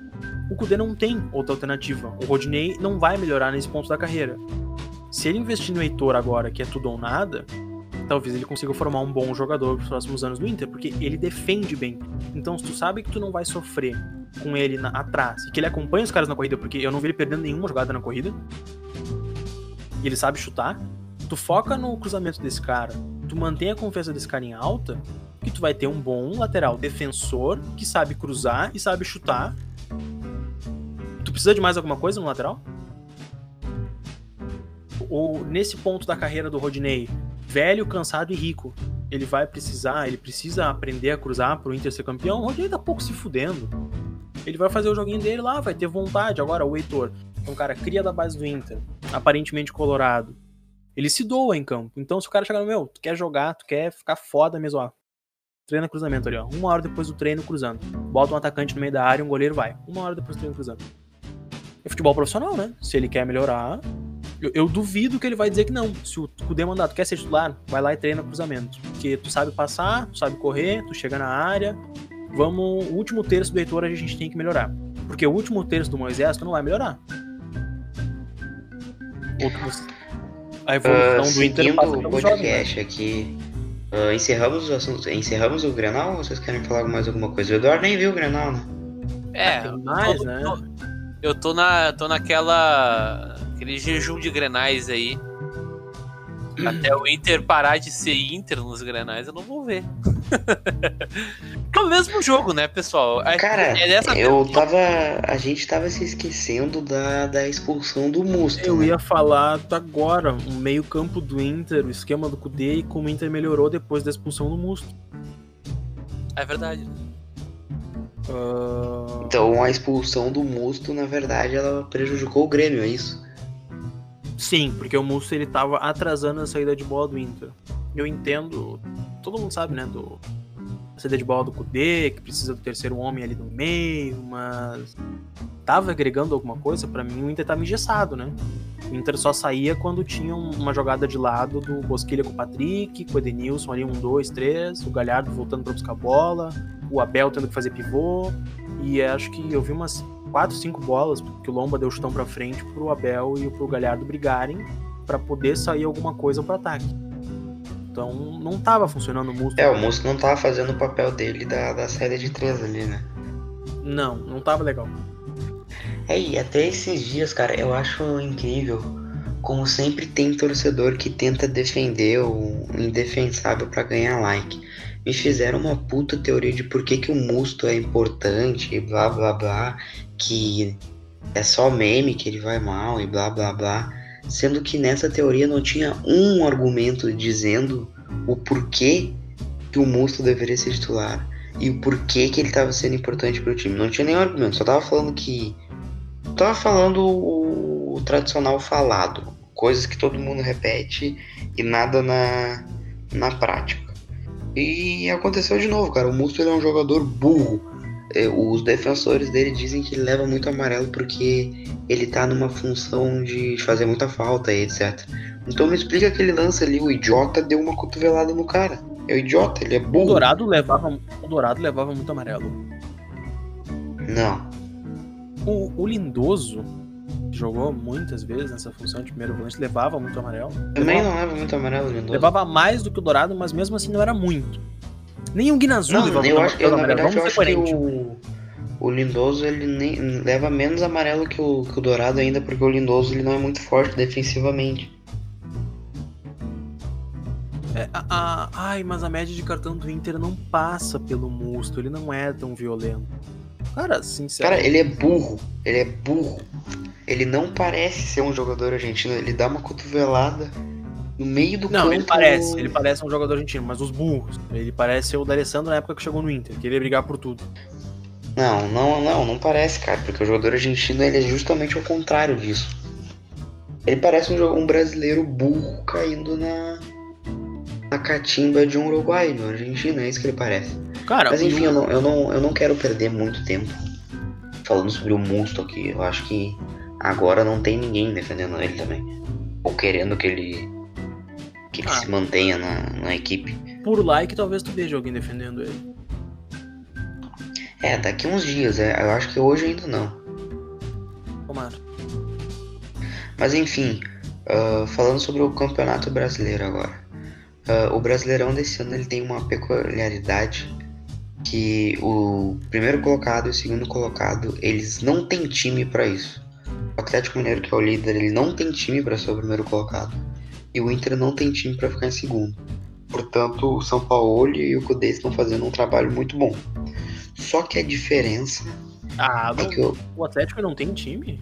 S3: O Kudê não tem outra alternativa. O Rodinei não vai melhorar nesse ponto da carreira. Se ele investir no Heitor agora, que é tudo ou nada, talvez ele consiga formar um bom jogador pros próximos anos do Inter, porque ele defende bem. Então, se tu sabe que tu não vai sofrer com ele na- atrás e que ele acompanha os caras na corrida, porque eu não vi ele perdendo nenhuma jogada na corrida, e ele sabe chutar, tu foca no cruzamento desse cara, tu mantém a confiança desse cara em alta, que tu vai ter um bom lateral defensor que sabe cruzar e sabe chutar. Tu precisa de mais alguma coisa no lateral? Ou nesse ponto da carreira do Rodinei, velho, cansado e rico, ele vai precisar, ele precisa aprender a cruzar pro Inter ser campeão? O Rodinei tá pouco se fudendo. Ele vai fazer o joguinho dele lá, vai ter vontade. Agora, o Heitor, é um cara cria da base do Inter, aparentemente colorado. Ele se doa em campo. Então, se o cara chegar no meu, tu quer jogar, tu quer ficar foda mesmo, ó. Treina cruzamento ali, ó. Uma hora depois do treino cruzando. Bota um atacante no meio da área e um goleiro vai. Uma hora depois do treino cruzando. É futebol profissional, né? Se ele quer melhorar, eu, eu duvido que ele vai dizer que não. Se o Kudê mandar, tu quer ser titular, vai lá e treina cruzamento. Porque tu sabe passar, tu sabe correr, tu chega na área. Vamos, o último terço do Heitor a gente tem que melhorar. Porque o último terço do Moisés tu não vai melhorar. Ou tu- a evolução
S2: Ah,
S3: do Inter passa
S2: o
S3: né?
S2: podcast aqui, ah, encerramos os assuntos. Encerramos o Grenal ou vocês querem falar mais alguma coisa? O Eduardo nem viu o Grenal, né?
S4: É,
S3: Tem mais,
S4: eu,
S3: né?
S4: tô, eu tô na. tô naquela. Aquele jejum de grenais aí. Até o Inter parar de ser Inter nos grenais, eu não vou ver. é o mesmo jogo, né, pessoal? É-
S2: Cara,
S4: é dessa
S2: eu tava. A gente tava se esquecendo da, da expulsão do Musto.
S3: Eu
S2: né?
S3: ia falar agora, o meio-campo do Inter, o esquema do Kudê e como o Inter melhorou depois da expulsão do Musto.
S4: É verdade.
S3: Ah,
S2: Então a expulsão do Musto, na verdade, ela prejudicou o Grêmio, é isso?
S3: Sim, porque o Musto ele tava atrasando a saída de bola do Inter. Eu entendo, todo mundo sabe, né, do a saída de bola do Kudê, que precisa do terceiro homem ali no meio, mas tava agregando alguma coisa, pra mim o Inter tava engessado, né? O Inter só saía quando tinha um- uma jogada de lado do Bosquilha com o Patrick, com o Edenilson ali, um, dois, três, o Galhardo voltando pra buscar a bola, o Abel tendo que fazer pivô, e acho que eu vi umas quatro, cinco bolas que o Lomba deu chutão pra frente pro Abel e pro Galhardo brigarem pra poder sair alguma coisa pro ataque. Então não tava funcionando o Musto.
S2: É, o Musto não tava fazendo o papel dele da, da saída de três ali, né?
S3: Não, não tava legal.
S2: É, e até esses dias, cara, eu acho incrível como sempre tem torcedor que tenta defender o indefensável pra ganhar like. Me fizeram uma puta teoria de por que, que o Musto é importante e blá blá blá, que é só meme que ele vai mal e blá blá blá. Sendo que nessa teoria não tinha um argumento dizendo o porquê que o Musto deveria ser titular e o porquê que ele estava sendo importante pro time. Não tinha nenhum argumento, só tava falando que tava falando o, o tradicional falado, coisas que todo mundo repete e nada na, na prática. E aconteceu de novo, cara. O Musto é um jogador burro. É, os defensores dele dizem que ele leva muito amarelo porque ele tá numa função de fazer muita falta e etc. Então me explica aquele lance ali, o idiota deu uma cotovelada no cara. É o idiota, ele é
S3: O
S2: burro.
S3: Dourado levava, o Dourado levava muito amarelo.
S2: Não.
S3: O, o Lindoso, que jogou muitas vezes nessa função de primeiro volante, levava muito amarelo.
S2: Também
S3: levava,
S2: não leva muito amarelo, Lindoso.
S3: levava mais do que o Dourado, mas mesmo assim não era muito. Nem o Guinazu
S2: Não, eu acho, eu, na verdade, eu
S3: Vamos ser
S2: acho que o, o Lindoso ele nem, leva menos amarelo que o, que o Dourado ainda, porque o Lindoso ele não é muito forte defensivamente.
S3: É, a- a- ai, mas a média de cartão do Inter não passa pelo Musto, ele não é tão violento. Cara, sinceramente.
S2: Cara, ele é burro, ele é burro. Ele não parece ser um jogador argentino, ele dá uma cotovelada no meio do
S3: Não,
S2: campo.
S3: ele parece, ele parece um jogador argentino, mas os burros. Ele parece ser o D'Alessandro na época que chegou no Inter, queria brigar por tudo.
S2: Não, não, não, não parece, cara, porque o jogador argentino ele é justamente o contrário disso. Ele parece um, um brasileiro burro caindo na, na catimba de um uruguaio, argentino, é isso que ele parece.
S3: Cara,
S2: Mas enfim,
S3: o-
S2: eu não, eu, não, eu não quero perder muito tempo falando sobre o Musto aqui. Eu acho que agora não tem ninguém defendendo ele também. Ou querendo que ele, que ele
S3: Ah.
S2: se mantenha na, na equipe.
S3: por like talvez tu veja alguém defendendo ele.
S2: É, daqui uns dias, é, eu acho que hoje ainda não.
S3: Tomara.
S2: Mas enfim, ah, falando sobre o Campeonato Brasileiro agora. Ah, o Brasileirão desse ano ele tem uma peculiaridade que o primeiro colocado e o segundo colocado, eles não têm time pra isso. O Atlético Mineiro, que é o líder, ele não tem time pra ser o primeiro colocado. E o Inter não tem time pra ficar em segundo. Portanto, o São Paulo e o Cudê estão fazendo um trabalho muito bom. Só que a diferença
S3: Ah,
S2: é
S3: não-
S2: que o-
S3: o Atlético não tem time?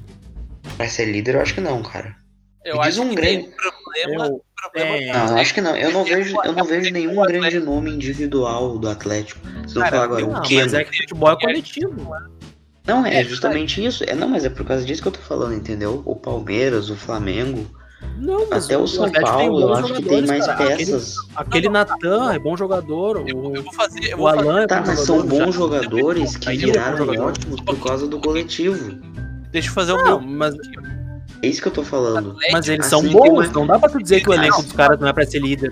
S2: pra ser líder eu acho que não, cara.
S4: Eu
S2: Me diz
S4: acho
S2: um
S4: que
S2: grande-
S4: tem problema.
S3: Eu-
S4: problema
S3: é,
S2: Não, eu acho que não. Eu não vejo, eu não vejo nenhum
S4: o
S2: grande nome individual do Atlético. Vocês vão falar agora,
S3: Não,
S2: o
S3: mas
S2: Keno.
S3: é que futebol é coletivo.
S2: Não, é
S4: É,
S2: justamente isso. É, não, mas é por causa disso que eu tô falando, entendeu? O Palmeiras, o Flamengo,
S3: Não, mas
S2: até o São
S3: Atlético tem
S2: Paulo, eu acho que tem mais
S3: cara. Aquele-
S2: peças.
S3: Aquele Natan é bom jogador.
S4: Eu,
S3: O,
S4: eu vou fazer. Eu
S3: o Alan é
S2: Tá,
S3: bom
S2: mas
S3: jogador.
S2: são bons
S3: já-
S2: jogadores que
S3: Aí ele é
S2: viraram
S3: jogador.
S2: ótimos por causa do coletivo.
S4: deixa eu fazer o
S3: Não,
S4: meu.
S3: mas,
S2: É isso que eu tô falando.
S3: mas eles
S2: Assim,
S3: são
S2: tem
S3: bons. Não dá pra tu dizer que o
S4: Não.
S3: elenco dos caras não é pra ser líder.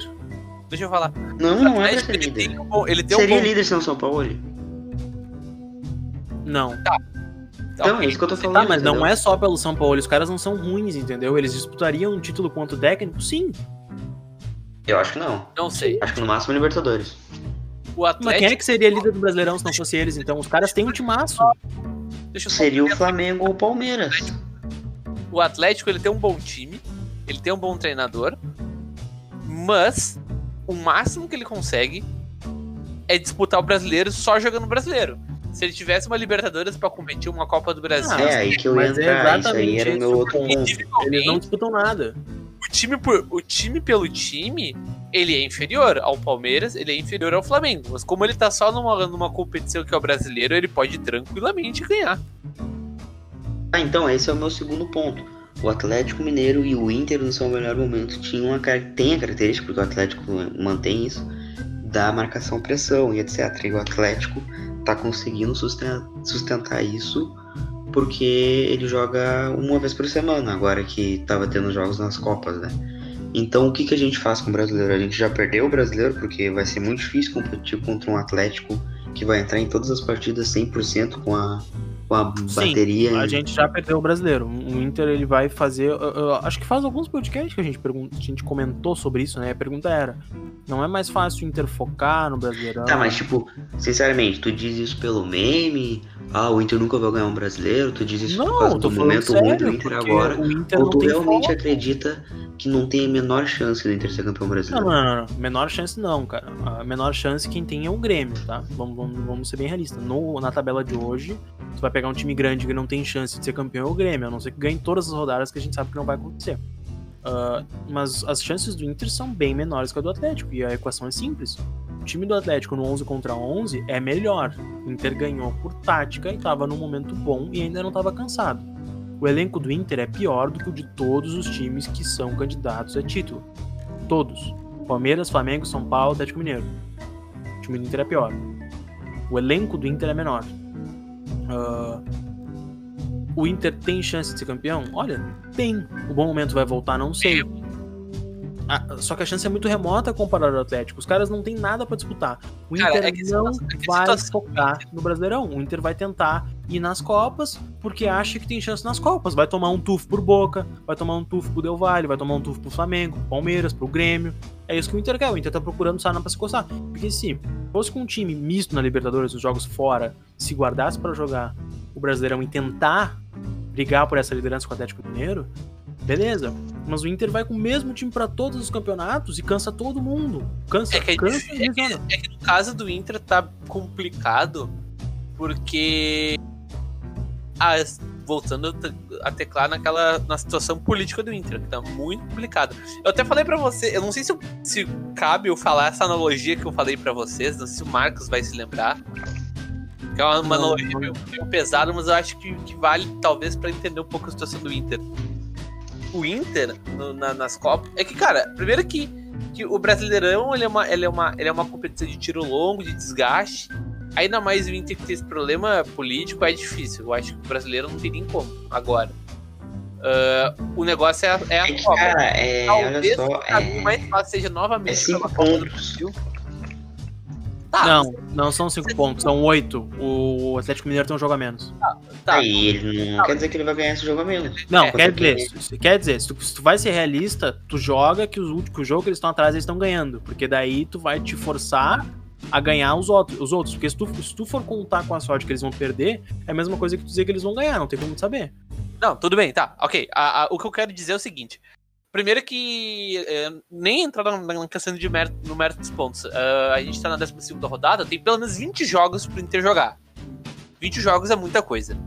S4: Deixa eu falar.
S2: Não, não é pra ser
S4: ele
S2: líder.
S4: tem um bom. Ele tem um
S2: Seria
S4: bom.
S2: líder sem o São Paulo?
S3: Não.
S2: Então, é isso que eu tô falando.
S3: Tá, mas não
S2: entendeu?
S3: é só pelo São Paulo. Os caras não são ruins, entendeu? Eles disputariam um título quanto técnico? Sim.
S2: Eu acho que não.
S4: Não sei.
S2: Acho que no máximo Libertadores.
S4: O
S3: Mas quem é
S4: Atlético.
S3: que seria líder do Brasileirão se não fosse eles? Então, os caras têm um timaço.
S4: Deixa
S2: Seria o Flamengo ou o Palmeiras.
S4: o Atlético ele tem um bom time, ele tem um bom treinador, mas o máximo que ele consegue é disputar o brasileiro só jogando brasileiro. Se ele tivesse uma Libertadores pra competir uma Copa do Brasil,
S3: Ah,
S2: É, aí que eu ia
S3: é
S2: entrar. Isso aí
S3: exatamente
S2: era o meu outro.
S3: Eles não disputam nada.
S4: o time, por, o time pelo time, ele é inferior ao Palmeiras, ele é inferior ao Flamengo. Mas como ele tá só numa, numa competição que é o brasileiro, ele pode tranquilamente ganhar.
S2: Ah, então, esse é o meu segundo ponto. O Atlético Mineiro e o Inter, no seu melhor momento, tinham a, car- tem a característica, porque o Atlético mantém isso, da marcação pressão e etc. E o Atlético tá conseguindo sustentar, isso porque ele joga uma vez por semana, agora que tava tendo jogos nas Copas, né? Então, o que, que a gente faz com o brasileiro? A gente já perdeu o brasileiro, porque vai ser muito difícil competir contra um Atlético que vai entrar em todas as partidas 100% com a, com a
S3: Sim,
S2: bateria.
S3: A gente já perdeu o brasileiro. O Inter ele vai fazer. eu- eu acho que faz alguns podcasts que a gente, pergunta, a gente comentou sobre isso, né? A pergunta era: não é mais fácil o Inter focar no Brasileirão?
S2: Tá, mas tipo, sinceramente, tu diz isso pelo meme? Ah, o Inter nunca vai ganhar um brasileiro? Tu diz isso por
S3: Não,
S2: causa
S3: eu tô
S2: do momento
S3: sério,
S2: ruim do Inter agora?
S3: o Inter
S2: Ou
S3: não
S2: tu realmente
S3: foco.
S2: acredita que não tem a menor chance do Inter ser campeão
S3: Não,
S2: brasileiro?
S3: não, não, não. Menor chance não, cara. A menor chance quem tem é o Grêmio, tá? Vamos, vamos, vamos ser bem realistas. No, na tabela de hoje, tu vai pegar um time grande que não tem chance de ser campeão é o Grêmio, a não ser que ganhe todas as rodadas que a gente sabe que não vai acontecer. Ah, mas as chances do Inter são bem menores que a do Atlético, e a equação é simples. O time do Atlético no 11 contra 11 é melhor. O Inter ganhou por tática e tava num momento bom e ainda não tava cansado. O elenco do Inter é pior do que o de todos os times que são candidatos a título. Todos. Palmeiras, Flamengo, São Paulo, Atlético Mineiro. O time do Inter é pior. O elenco do Inter é menor. Ah, o Inter tem chance de ser campeão? Olha, tem. O bom momento vai voltar, não sei. Ah, só que a chance é muito remota comparado ao Atlético. Os caras não têm nada pra disputar. O
S4: Cara,
S3: Inter
S4: é que
S3: não
S4: é que
S3: vai focar no Brasileirão. O Inter vai tentar ir nas Copas porque acha que tem chance nas Copas. Vai tomar um tufo por Boca, vai tomar um tufo pro Del Valle, vai tomar um tufo pro Flamengo, pro Palmeiras, pro Grêmio. É isso que o Inter quer. O Inter tá procurando sarna pra se coçar. Porque se fosse com um time misto na Libertadores, os jogos fora, se guardasse pra jogar o Brasileirão e tentar brigar por essa liderança com o Atlético Mineiro, beleza. Mas o Inter vai com o mesmo time pra todos os campeonatos e cansa todo mundo. Cansa,
S4: É que, é,
S3: cansa
S4: é que- é que no caso do Inter tá complicado porque ah, voltando a te- a teclar naquela na situação política do Inter, que tá muito complicado. Eu até falei pra você, eu não sei se, se cabe eu falar essa analogia que eu falei pra vocês, não sei se o Marcos vai se lembrar. Que é uma, analogia meio, meio pesada, mas eu acho que, que vale talvez pra entender um pouco a situação do Inter. O Inter no- na- nas Copas é que, cara, primeiro que que o Brasileirão ele é, uma, ele, é uma, ele é uma competição de tiro longo, de desgaste. Ainda mais o Inter que tem esse problema político é difícil. Eu acho que o brasileiro não tem nem como agora. Ah, o negócio é a, é a
S2: É que,
S4: Copa.
S2: cara, é, olha
S4: Talvez
S2: só,
S4: o caminho
S2: é,
S4: mais fácil seja
S2: é
S4: novamente
S2: cinco
S4: Copa do
S2: pontos.
S4: Tá,
S3: Não, não são cinco pontos, são oito. O Atlético Mineiro tem um jogo a menos.
S4: tá.
S2: Aí ele não quer dizer que ele vai ganhar esse jogo a menos.
S3: Não,
S4: É,
S3: quer dizer, se- quer dizer, se tu, se tu vai ser realista, tu joga que os últimos que o jogo que eles estão atrás eles estão ganhando, porque daí tu vai te forçar a ganhar os outros, os outros, porque se tu, se tu for contar com a sorte que eles vão perder, é a mesma coisa que tu dizer que eles vão ganhar, não tem como saber.
S4: Não, tudo bem, tá. Ok. A- a- o que eu quero dizer é o seguinte. Primeiro que é, nem entrar na, na de mérito, no mérito dos pontos. Ah, a gente tá na 12 rodada, tem pelo menos 20 jogos pro Inter jogar. 20 jogos é muita coisa.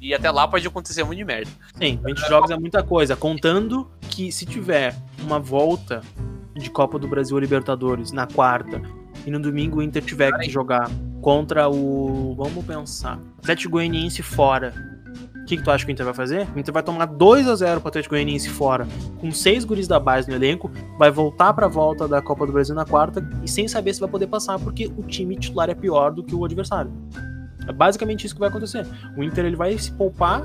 S4: E até lá pode acontecer muito de merda.
S3: Sim, 20 jogos é muita coisa, contando que se tiver uma volta de Copa do Brasil Libertadores na quarta e no domingo o Inter tiver que jogar contra o, vamos pensar, Atlético Goianiense fora. O que, que tu acha que o Inter vai fazer? O Inter vai tomar 2 a 0 pro Atlético Goianiense fora, com seis guris da base no elenco, vai voltar pra volta da Copa do Brasil na quarta e sem saber se vai poder passar, porque o time titular é pior do que o adversário. É basicamente isso que vai acontecer. O Inter ele vai se poupar,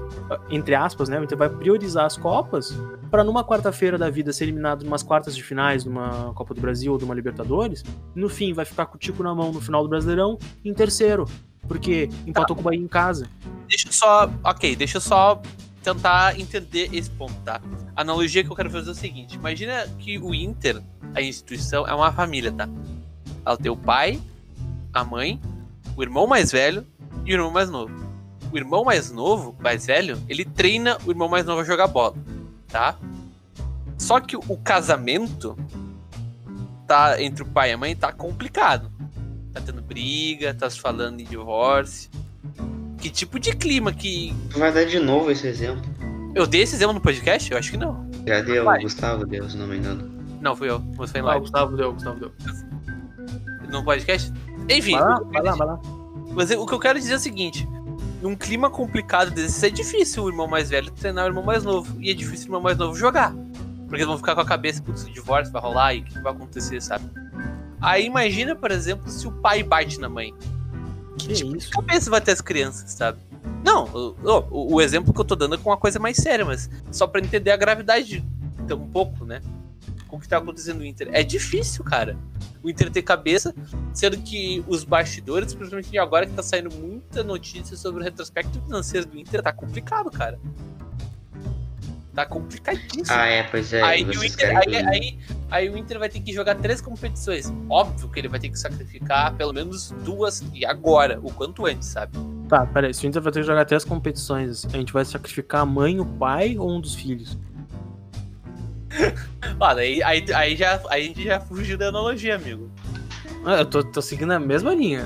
S3: entre aspas, né? O Inter vai priorizar as Copas para numa quarta-feira da vida ser eliminado numas quartas de finais, numa Copa do Brasil ou de uma Libertadores. No fim, vai ficar com o Tico na mão no final do Brasileirão em terceiro, porque empatou com o Bahia em casa.
S4: Deixa eu só. Ok, deixa eu só tentar entender esse ponto, tá? A analogia que eu quero fazer é o seguinte: imagina que o Inter, a instituição, é uma família, tá? Ela tem o pai, a mãe, o irmão mais velho e o irmão mais novo. O irmão mais novo, mais velho, ele treina o irmão mais novo a jogar bola, tá? Só que o casamento tá entre o pai e a mãe tá complicado. Tá tendo briga, tá se falando em divórcio. Que tipo de clima que.
S2: Tu vai dar de novo esse exemplo.
S4: Eu dei esse exemplo no podcast? Eu acho que não.
S2: Já deu,
S4: Vai.
S2: Gustavo deu, se não me engano.
S4: Não, fui eu. Você foi em
S3: Ah, o. Gustavo deu, Gustavo deu.
S4: No podcast? Enfim,
S3: Vai lá,
S4: o-
S3: vai lá, vai lá.
S4: mas o que eu quero dizer é o seguinte: num clima complicado desse, é difícil o irmão mais velho treinar o irmão mais novo. E é difícil o irmão mais novo jogar. Porque eles vão ficar com a cabeça, putz, o divórcio vai rolar e o que vai acontecer, sabe? Aí imagina, por exemplo, se o pai bate na mãe.
S3: Que
S4: tipo de
S3: isso?
S4: cabeça vai ter as crianças, sabe? Não, o, o- o exemplo que eu tô dando é com uma coisa mais séria, mas só pra entender a gravidade então, um pouco, né? Com o que tá acontecendo no Inter. É difícil, cara. O Inter ter cabeça, sendo que os bastidores, principalmente agora que tá saindo muita notícia sobre o retrospecto financeiro do Inter, tá complicado, cara. Tá complicadíssimo.
S2: Ah, é, pois é.
S4: Aí, o Inter, aí, aí- aí o Inter vai ter que jogar três competições. Óbvio que ele vai ter que sacrificar pelo menos duas e agora, o quanto antes, sabe?
S3: Tá, peraí. Se o Inter vai ter que jogar três competições, a gente vai sacrificar a mãe, o pai ou um dos filhos?
S4: Ah, daí, aí, aí, já, aí a gente já fugiu da analogia, amigo.
S3: Ah, eu tô, tô seguindo a mesma linha.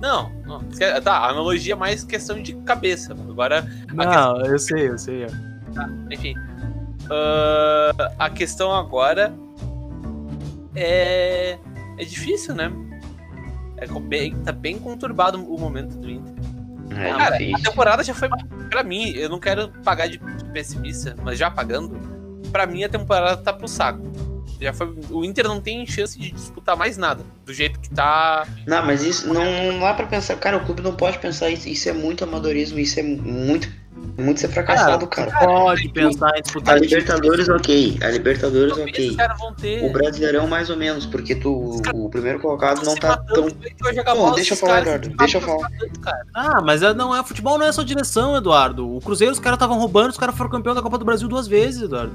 S4: Não, não. Tá, a analogia é mais questão de cabeça. Agora,
S3: Não, eu sei, eu sei.
S4: Enfim. Ah, a questão agora é. É difícil, né? É bem, tá bem conturbado o momento do Inter.
S2: É
S4: Cara, a temporada já foi. Pra mim, eu não quero pagar de pessimista, mas já pagando, pra mim a temporada tá pro saco. Já foi, o Inter não tem chance de disputar mais nada. Do jeito que tá.
S2: Não, mas isso não, não dá pra pensar. Cara, o clube não pode pensar isso. Isso é muito amadorismo, isso é muito. Muito ser fracassado, cara.
S3: Pode pensar em
S2: A
S3: disputar
S2: Libertadores, ok. A Libertadores, ok.
S4: ter.
S2: O Brasileirão, mais ou menos, porque tu, o primeiro colocado não tá tão.
S4: é
S2: Não,
S4: bola
S2: deixa eu falar, Eduardo, deixa eu falar.
S3: Ah, mas é- não é futebol, não é só direção, Eduardo. O Cruzeiro, os caras estavam roubando, os caras foram campeão da Copa do Brasil duas vezes, Eduardo.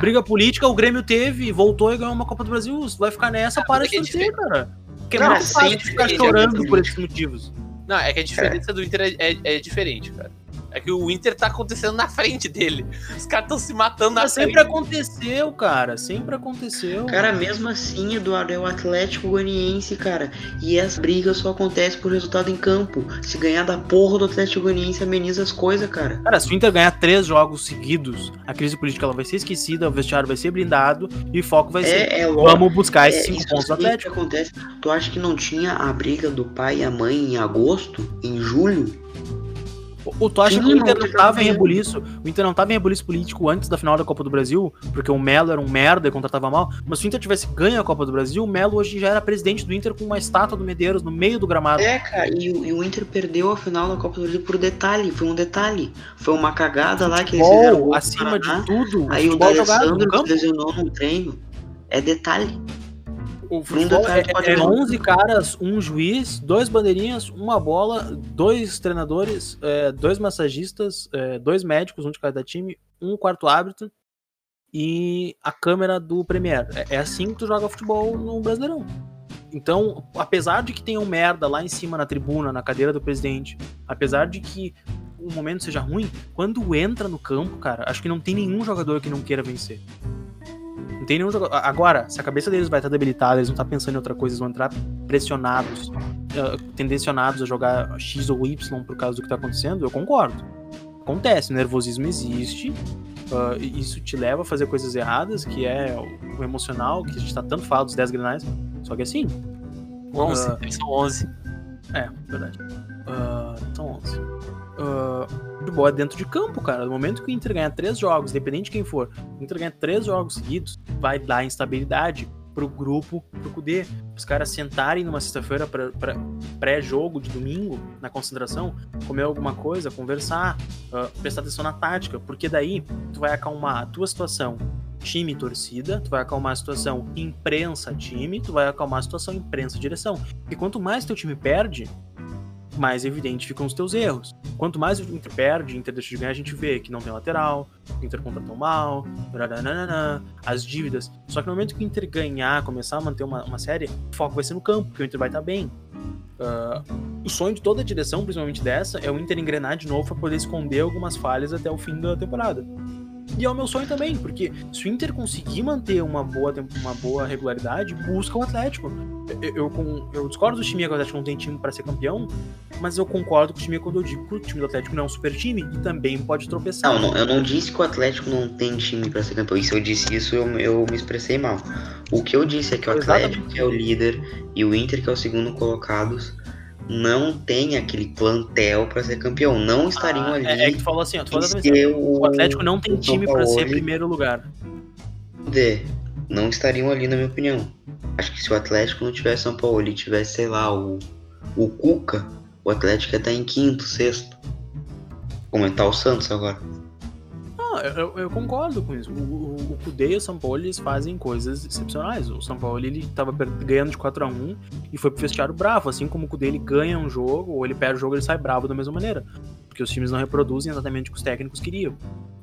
S3: Briga política, o Grêmio teve, voltou e ganhou uma Copa do Brasil. Vai ficar nessa, para
S4: mas
S3: de
S4: é é
S3: torcer, cara. Porque é
S2: Cara,
S3: muito fácil ficar
S4: é
S3: chorando por esses motivos.
S4: Não, é que a diferença do Inter é, é- é diferente, cara. É que o Inter tá acontecendo na frente dele. Os caras estão se matando na
S3: Mas sempre
S4: frente.
S3: aconteceu, cara. Sempre aconteceu.
S2: Cara, mesmo assim, Eduardo, é o Atlético Goianiense, cara. E essa briga só acontece por resultado em campo. Se ganhar da porra do Atlético Goianiense, ameniza as coisas, cara.
S3: Cara, se o Inter ganhar três jogos seguidos, a crise política ela vai ser esquecida, o vestiário vai ser blindado e o foco vai ser.
S2: É, é lógico.
S3: Vamos buscar esses
S2: É,
S3: cinco pontos do
S2: sempre
S3: Atlético.
S2: acontece. Tu acha que não tinha a briga do pai e a mãe em agosto, em julho?
S3: O, tu acha que o Inter
S2: não, tá
S3: tava em rebuliço? O Inter não tava em rebuliço político antes da final da Copa do Brasil, porque o Melo era um merda e contratava mal. Mas se o Inter tivesse ganho a Copa do Brasil, o Melo hoje já era presidente do Inter com uma estátua do Medeiros no meio do gramado.
S2: É, cara, e, o- e o Inter perdeu a final da Copa do Brasil por detalhe. Foi um detalhe. Foi uma cagada lá que eles fizeram. Gol pro
S3: acima de tudo,
S2: Aí o D'Alessandro lesionou no treino. É detalhe.
S3: O futebol é, é
S2: ver.
S3: 11 caras, um juiz, dois bandeirinhas, uma bola, dois treinadores, é, dois massagistas, é, dois médicos, um de cada time, um quarto árbitro e a câmera do Premier. É, é assim que tu joga futebol no Brasileirão. Então, apesar de que tenha um merda lá em cima na tribuna, na cadeira do presidente, apesar de que o momento seja ruim, quando entra no campo, cara, acho que não tem nenhum jogador que não queira vencer. Não tem nenhum jogador. Agora, se a cabeça deles vai estar debilitada, eles vão estar pensando em outra coisa, eles vão entrar pressionados, eh, tendencionados a jogar X ou Y por causa do que tá acontecendo, eu concordo. Acontece, o nervosismo existe, e isso te leva a fazer coisas erradas, que é o, emocional, que a gente tá tanto falando dos 10 granais. Só que assim,
S4: 11,
S3: Ah.
S4: eles são 11.
S3: é, verdade. Ah, são 11. Ah, futebol dentro de campo, cara. No momento que o Inter ganhar três jogos, independente de quem for, o Inter ganhar três jogos seguidos, vai dar instabilidade pro grupo, pro Cudê. Os caras sentarem numa sexta-feira pré-jogo de domingo, na concentração, comer alguma coisa, conversar, ah, prestar atenção na tática, porque daí tu vai acalmar a tua situação time torcida, tu vai acalmar a situação imprensa time, tu vai acalmar a situação imprensa direção. E quanto mais teu time perde, mais evidente ficam os teus erros. Quanto mais o Inter perde, o Inter deixa de ganhar, a gente vê que não tem lateral, o Inter contratou mal, nananana, as dívidas. Só que no momento que o Inter ganhar, começar a manter uma, uma série, o foco vai ser no campo, porque o Inter vai estar bem. Ah, o sonho de toda a direção, principalmente dessa, é o Inter engrenar de novo para poder esconder algumas falhas até o fim da temporada. E é o meu sonho também, porque se o Inter conseguir manter uma boa, uma boa regularidade, busca o Atlético. Eu, eu, com- eu discordo do time que o Atlético não tem time para ser campeão, mas eu concordo com o time quando eu digo que o time do Atlético não é um super time e também pode tropeçar.
S2: Não, não, eu não disse que o Atlético não tem time pra ser campeão. E se eu disse isso, eu, eu me expressei mal. O que eu disse é que o Atlético,
S3: Exatamente.
S2: que é o líder, e o Inter, que é o segundo colocados, não tem aquele plantel pra ser campeão. Não estariam
S3: Ah,
S2: ali.
S3: é, é que tu falou assim, ó, tu falou
S2: o,
S3: Atlético não tem time para ser primeiro lugar.
S2: poder. Não estariam ali, na minha opinião. Acho que se o Atlético não tivesse São Paulo e tivesse, sei lá, o, o Cuca, o Atlético ia estar em quinto, sexto. Como tá o Santos agora.
S3: Não, eu, eu- concordo com isso. O, o, o Kudê e o São Paulo eles fazem coisas excepcionais. O São Paulo ele tava ganhando de 4 a 1 e foi pro vestiário bravo. Assim como o Kudê ele ganha um jogo, ou ele perde o jogo, ele sai bravo da mesma maneira. Porque os times não reproduzem exatamente o que os técnicos queriam.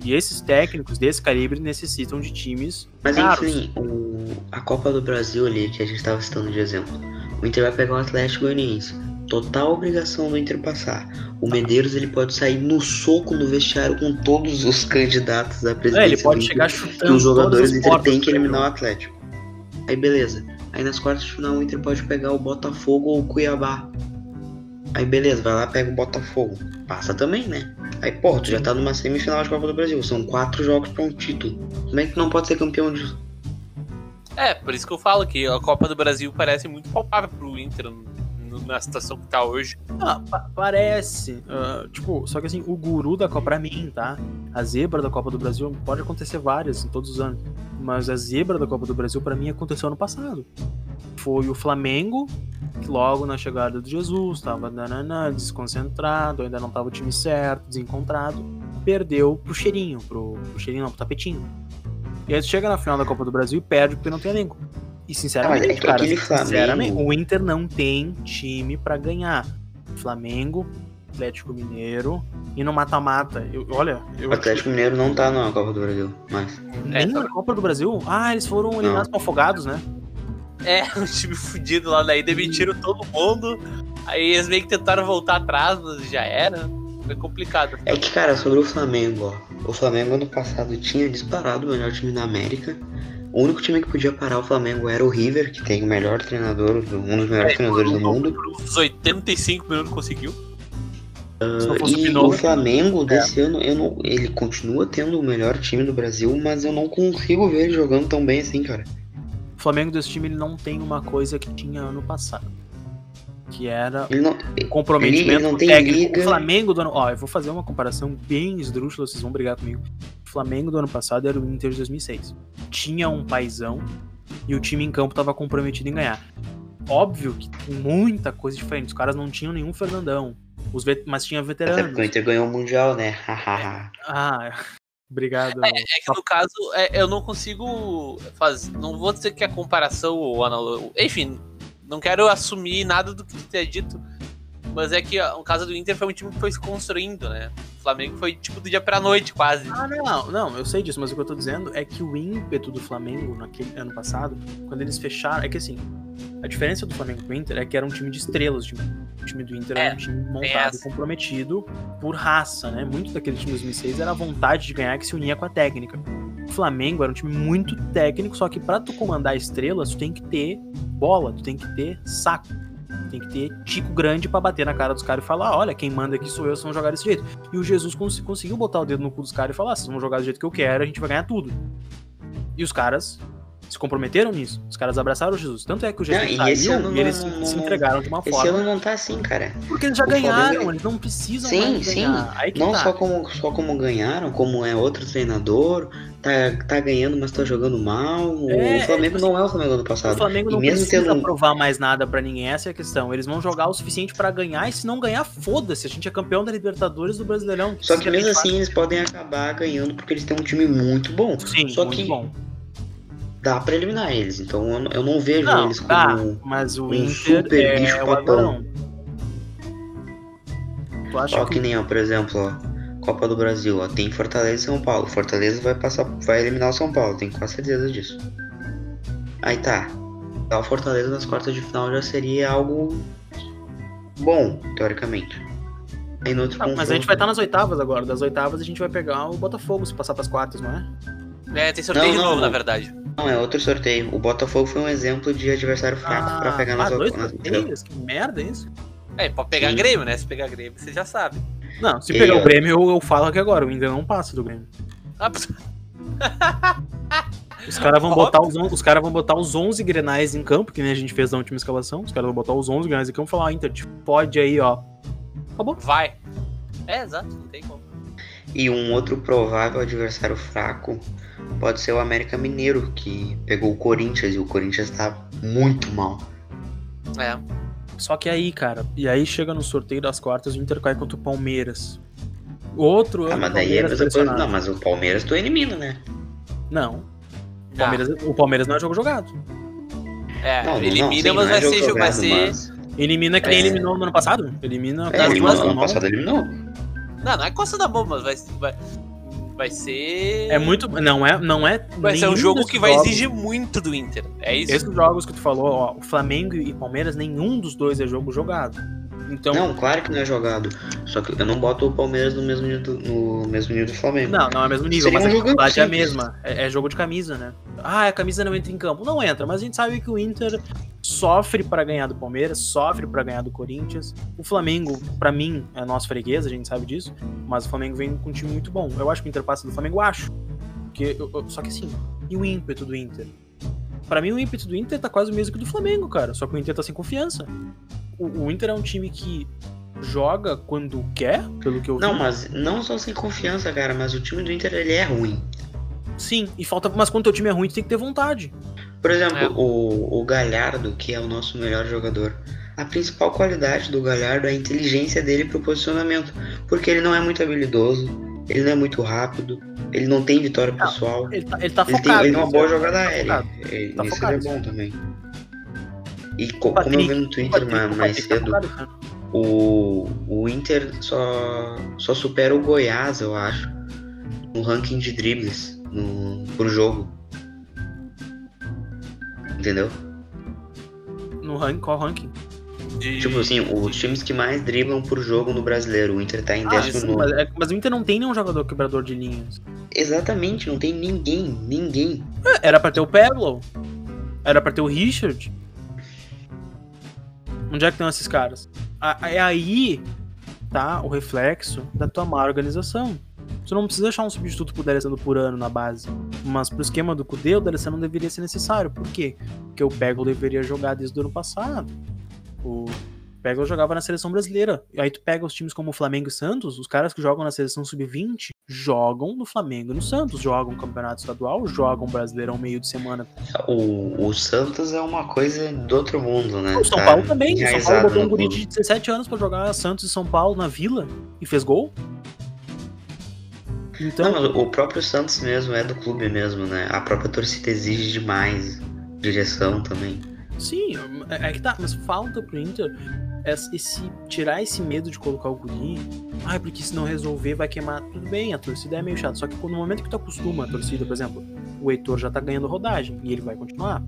S3: E esses técnicos desse calibre necessitam de times
S2: Mas
S3: caros.
S2: enfim, o- a Copa do Brasil ali, que a gente tava citando de exemplo. O Inter vai pegar o Atlético Goianiense. Total obrigação do Inter passar. O Medeiros ele pode sair no soco no vestiário com todos os candidatos à presidência.
S3: É, ele pode
S2: do
S3: chegar
S2: Inter,
S3: chutando
S2: que os jogadores do Inter têm que eliminar o. Atlético. Aí beleza. Aí nas quartas de final o Inter pode pegar o Botafogo ou o Cuiabá. Aí beleza, vai lá pega o Botafogo. Passa também, né? Aí, pô, tu já tá numa semifinal de Copa do Brasil. São quatro jogos pra um título. Como é que tu não pode ser campeão disso?
S4: É, por isso que eu falo que a Copa do Brasil parece muito palpável pro Inter na situação que tá hoje.
S3: Ah, pa- parece. ah, tipo, só que assim, o guru da Copa, pra mim, tá? A zebra da Copa do Brasil pode acontecer várias em todos os anos. Mas a zebra da Copa do Brasil, pra mim, aconteceu ano passado. Foi o Flamengo, que logo na chegada do Jesus, tava nananã, desconcentrado, ainda não tava o time certo, desencontrado. Perdeu pro cheirinho, pro, pro cheirinho não, pro tapetinho. E aí tu chega na final da Copa do Brasil e perde porque não tem elenco. E sinceramente,
S2: Ah, é
S3: cara, sinceramente, o Inter não tem time pra ganhar. Flamengo, Atlético Mineiro e no mata-mata. Olha, eu
S2: O Atlético Mineiro não tá na Copa do Brasil, mas.
S3: nem
S4: É,
S3: na Copa do Brasil. Ah, eles foram eliminados com afogados, né?
S4: É, um time fudido lá, daí demitiram todo mundo. Aí eles meio que tentaram voltar atrás, mas já era. Foi complicado.
S2: É que, cara, sobre o Flamengo, ó. O Flamengo ano passado tinha disparado o melhor time da América. O único time que podia parar o Flamengo era o River, que tem o melhor treinador, um dos melhores treinadores do mundo.
S4: Uns 85 minutos conseguiu.
S3: O
S2: E o Flamengo desse ano, eu não, ele continua tendo o melhor time do Brasil, mas eu não consigo ver ele jogando tão bem assim, cara.
S3: O Flamengo desse time ele não tem uma coisa que tinha ano passado. Que era
S2: Ele não,
S3: comprometimento
S2: Ele- ele não tem
S3: técnico.
S2: liga.
S3: O Flamengo do ano. Ó, eu vou fazer uma comparação bem esdrúxula, vocês vão brigar comigo. O Flamengo do ano passado era o Inter de 2006. Tinha um paizão e o time em campo tava comprometido em ganhar. Óbvio que tem muita coisa diferente. Os caras não tinham nenhum Fernandão. Os vet- Mas tinha
S2: até
S3: veteranos.
S2: porque o Inter ganhou o Mundial, né?
S3: Ah, obrigado.
S4: É que no caso, é, eu não consigo fazer. Não vou dizer que a comparação ou analogia. Enfim, não quero assumir nada do que tu tenha dito. Mas é que o caso do Inter foi um time que foi se construindo, né? O Flamengo foi tipo do dia pra noite, quase.
S3: Ah, não, não, eu sei disso, mas o que eu tô dizendo é que o ímpeto do Flamengo naquele ano passado, quando eles fecharam, é que assim, a diferença do Flamengo pro Inter é que era um time de estrelas, o time, o time do Inter
S4: É,
S3: era um time montado e comprometido por raça, né? Muito daquele time de 2006 era a vontade de ganhar que se unia com a técnica. O Flamengo era um time muito técnico, só que pra tu comandar estrelas, tu tem que ter bola, tu tem que ter saco. Tem que ter tico grande pra bater na cara dos caras e falar: olha, quem manda aqui sou eu, vocês vão jogar desse jeito. E o Jesus cons- conseguiu botar o dedo no cu dos caras e falar: vocês vão jogar do jeito que eu quero, a gente vai ganhar tudo. E os caras se comprometeram nisso. Os caras abraçaram o Jesus. Tanto é que o Jesus
S2: Não, e esse
S3: e eles
S2: não-
S3: se, entregaram de uma
S2: Esse
S3: forma.
S2: ano não tá assim, cara.
S3: Porque eles já
S2: o Flamengo-
S3: ganharam, eles não precisam
S2: Sim, sim. Não
S3: tá.
S2: só como, só como ganharam, como é outro treinador, tá, tá ganhando, mas tá jogando mal.
S3: É,
S2: o Flamengo
S3: é,
S2: não é o Flamengo do
S3: O
S2: passado.
S3: Flamengo
S2: E
S3: não
S2: mesmo
S3: precisa
S2: tendo
S3: provar mais nada pra ninguém, essa é a questão. Eles vão jogar o suficiente pra ganhar, e se não ganhar, foda-se. A gente é campeão da Libertadores do Brasileirão.
S2: Só que mesmo assim eles podem acabar ganhando porque eles têm um time muito bom.
S3: Sim,
S2: só
S3: muito
S2: que
S3: bom.
S2: Dá pra eliminar eles. Então eu, não- eu não vejo
S3: Não,
S2: eles como.
S3: tá, mas o
S2: um
S3: Inter
S2: super
S3: é
S2: bicho papão.
S3: azarão. Tu acha
S2: Ó,
S3: que
S2: que nem, ó, por exemplo, ó, Copa do Brasil, ó, tem Fortaleza e São Paulo. Fortaleza vai passar, vai eliminar o São Paulo, tenho quase certeza disso. Aí tá. O Fortaleza nas quartas de final já seria algo bom, teoricamente. Aí no outro
S3: Ah, mas a gente vai estar nas oitavas agora. Das oitavas a gente vai pegar o Botafogo se passar pras quartas, não é?
S4: É, tem sorteio
S2: Não,
S4: de
S2: não,
S4: novo,
S2: não.
S4: na verdade.
S2: Não, é outro sorteio. O Botafogo foi um exemplo de adversário fraco pra pegar nas
S3: ah, dois
S2: nas-
S3: sorteios? Que merda é isso?
S4: É, pode pegar
S2: Sim.
S4: Grêmio, né? Se pegar Grêmio, você já sabe.
S3: Não, se
S2: E
S3: pegar
S2: aí,
S3: o. Grêmio, eu, eu falo aqui agora. O Inter não passa do Grêmio.
S4: Ah,
S3: Os caras vão, botar os, os cara vão botar os 11 grenais em campo, que nem a gente fez na última escalação. Os caras vão botar os 11 grenais em campo e falar: ó, Inter, te pode aí, ó. Acabou.
S4: vai. É, exato, não tem como.
S2: E um outro provável adversário fraco pode ser o América Mineiro, que pegou o Corinthians e o Corinthians tá muito mal.
S4: É.
S3: Só que aí, cara, e aí chega no sorteio das quartas, o Inter cai contra o Outro
S2: Ah,
S3: ano,
S2: mas daí é a
S3: Palmeiras
S2: mesma coisa. Não, mas o Palmeiras tu elimina, né?
S3: Não. O
S4: Ah,
S3: Palmeiras, o Palmeiras não é jogo jogado.
S4: é,
S2: Não,
S4: elimina,
S2: não,
S4: mas
S2: sim,
S4: vai
S2: não é
S4: ser,
S2: jogo
S4: vai
S2: jogado,
S4: ser.
S2: mas-
S3: Elimina que nem
S2: É.
S3: eliminou no ano passado. Elimina
S2: É,
S3: das
S2: eliminou,
S3: duas
S2: ano passado eliminou.
S4: Não, não é coça da mão, mas vai, vai, vai ser.
S3: É muito. Não é. Não é
S4: Vai ser um jogo que vai
S3: jogos-
S4: exigir muito do Inter. É isso.
S3: Esses jogos que tu falou, ó, o Flamengo e Palmeiras, nenhum dos dois é jogo jogado. Então.
S2: Não, claro que não é jogado. Só que eu não boto o Palmeiras no mesmo nível do, no mesmo nível do Flamengo.
S3: Não, não é o mesmo nível,
S2: Seria
S3: mas
S2: um
S3: a dificuldade é a mesma. É, é jogo de camisa, né? Ah, a camisa não entra em campo. Não entra, mas a gente sabe que o Inter sofre pra ganhar do Palmeiras, sofre pra ganhar do Corinthians. O Flamengo, pra mim, é nosso freguês, a gente sabe disso, mas o Flamengo vem com um time muito bom. Eu acho que o Inter passa do Flamengo, acho. Porque, eu- eu- só que assim, e o ímpeto do Inter? Pra mim, o ímpeto do Inter tá quase o mesmo que o do Flamengo, cara. Só que o Inter tá sem confiança. o, o Inter é um time que joga quando quer, pelo que eu vi.
S2: Não, mas não só sem confiança, cara, mas o time do Inter ele é ruim.
S3: Sim, e falta. Mas quando teu time é ruim, tu tem que ter vontade.
S2: Por exemplo,
S4: É.
S2: o, o Galhardo, que é o nosso melhor jogador. A principal qualidade do Galhardo é a inteligência dele pro posicionamento. Porque ele não é muito habilidoso, ele não é muito rápido, ele não tem vitória pessoal.
S3: Ele tá, ele tá
S2: Ele tem,
S3: focado.
S2: ele tem uma boa jogada
S3: Tá
S2: aérea.
S3: focado.
S2: Ele,
S3: Tá
S2: isso
S3: focado,
S2: ele é bom também. E co-
S3: O
S2: como eu
S3: Patrick-
S2: vi no Twitter
S3: Patrick-
S2: mais
S3: Patrick tá
S2: cedo,
S3: focado, cara.
S2: o, o Inter só, só supera o Goiás, eu acho, no ranking de dribles no, por jogo. Entendeu?
S3: No ranking, qual ranking?
S4: De-
S2: Tipo assim, os times que mais driblam por jogo no brasileiro, o Inter tá em
S3: Ah,
S2: décimo
S3: sim, mas, é- mas o Inter não tem nenhum jogador quebrador de linhas.
S2: Exatamente, não tem ninguém, ninguém.
S3: É, Era pra ter o Peglo. Era pra ter o Richard. Onde é que estão esses caras? A- É aí tá o reflexo da tua má organização. Tu não precisa deixar um substituto pro D'Alessandro por ano na base. Mas pro esquema do Cudê, o D'Alessandro não deveria ser necessário. Por quê? Porque o Peglo deveria jogar desde o ano passado. O Peglo jogava na seleção brasileira. E aí tu pega os times como o Flamengo e Santos, os caras que jogam na seleção sub-20 jogam no Flamengo e no Santos, jogam campeonato estadual, jogam brasileirão meio de semana.
S2: O, o Santos é uma coisa do outro mundo, né?
S3: O São
S2: Tá
S3: Paulo também. O São Paulo botou um guri de 17 anos pra jogar Santos e São Paulo na Vila e fez gol. Então,
S2: Não, mas o próprio Santos mesmo é do clube mesmo, né? A própria torcida exige demais. Direção também.
S3: sim, é é que tá, mas falta pro Inter esse, esse- tirar esse medo de colocar o guri. Ai, porque se não resolver vai queimar. Tudo bem, a torcida é meio chata. Só que no momento que tu acostuma a torcida, por exemplo, o Heitor já tá ganhando rodagem e ele vai continuar.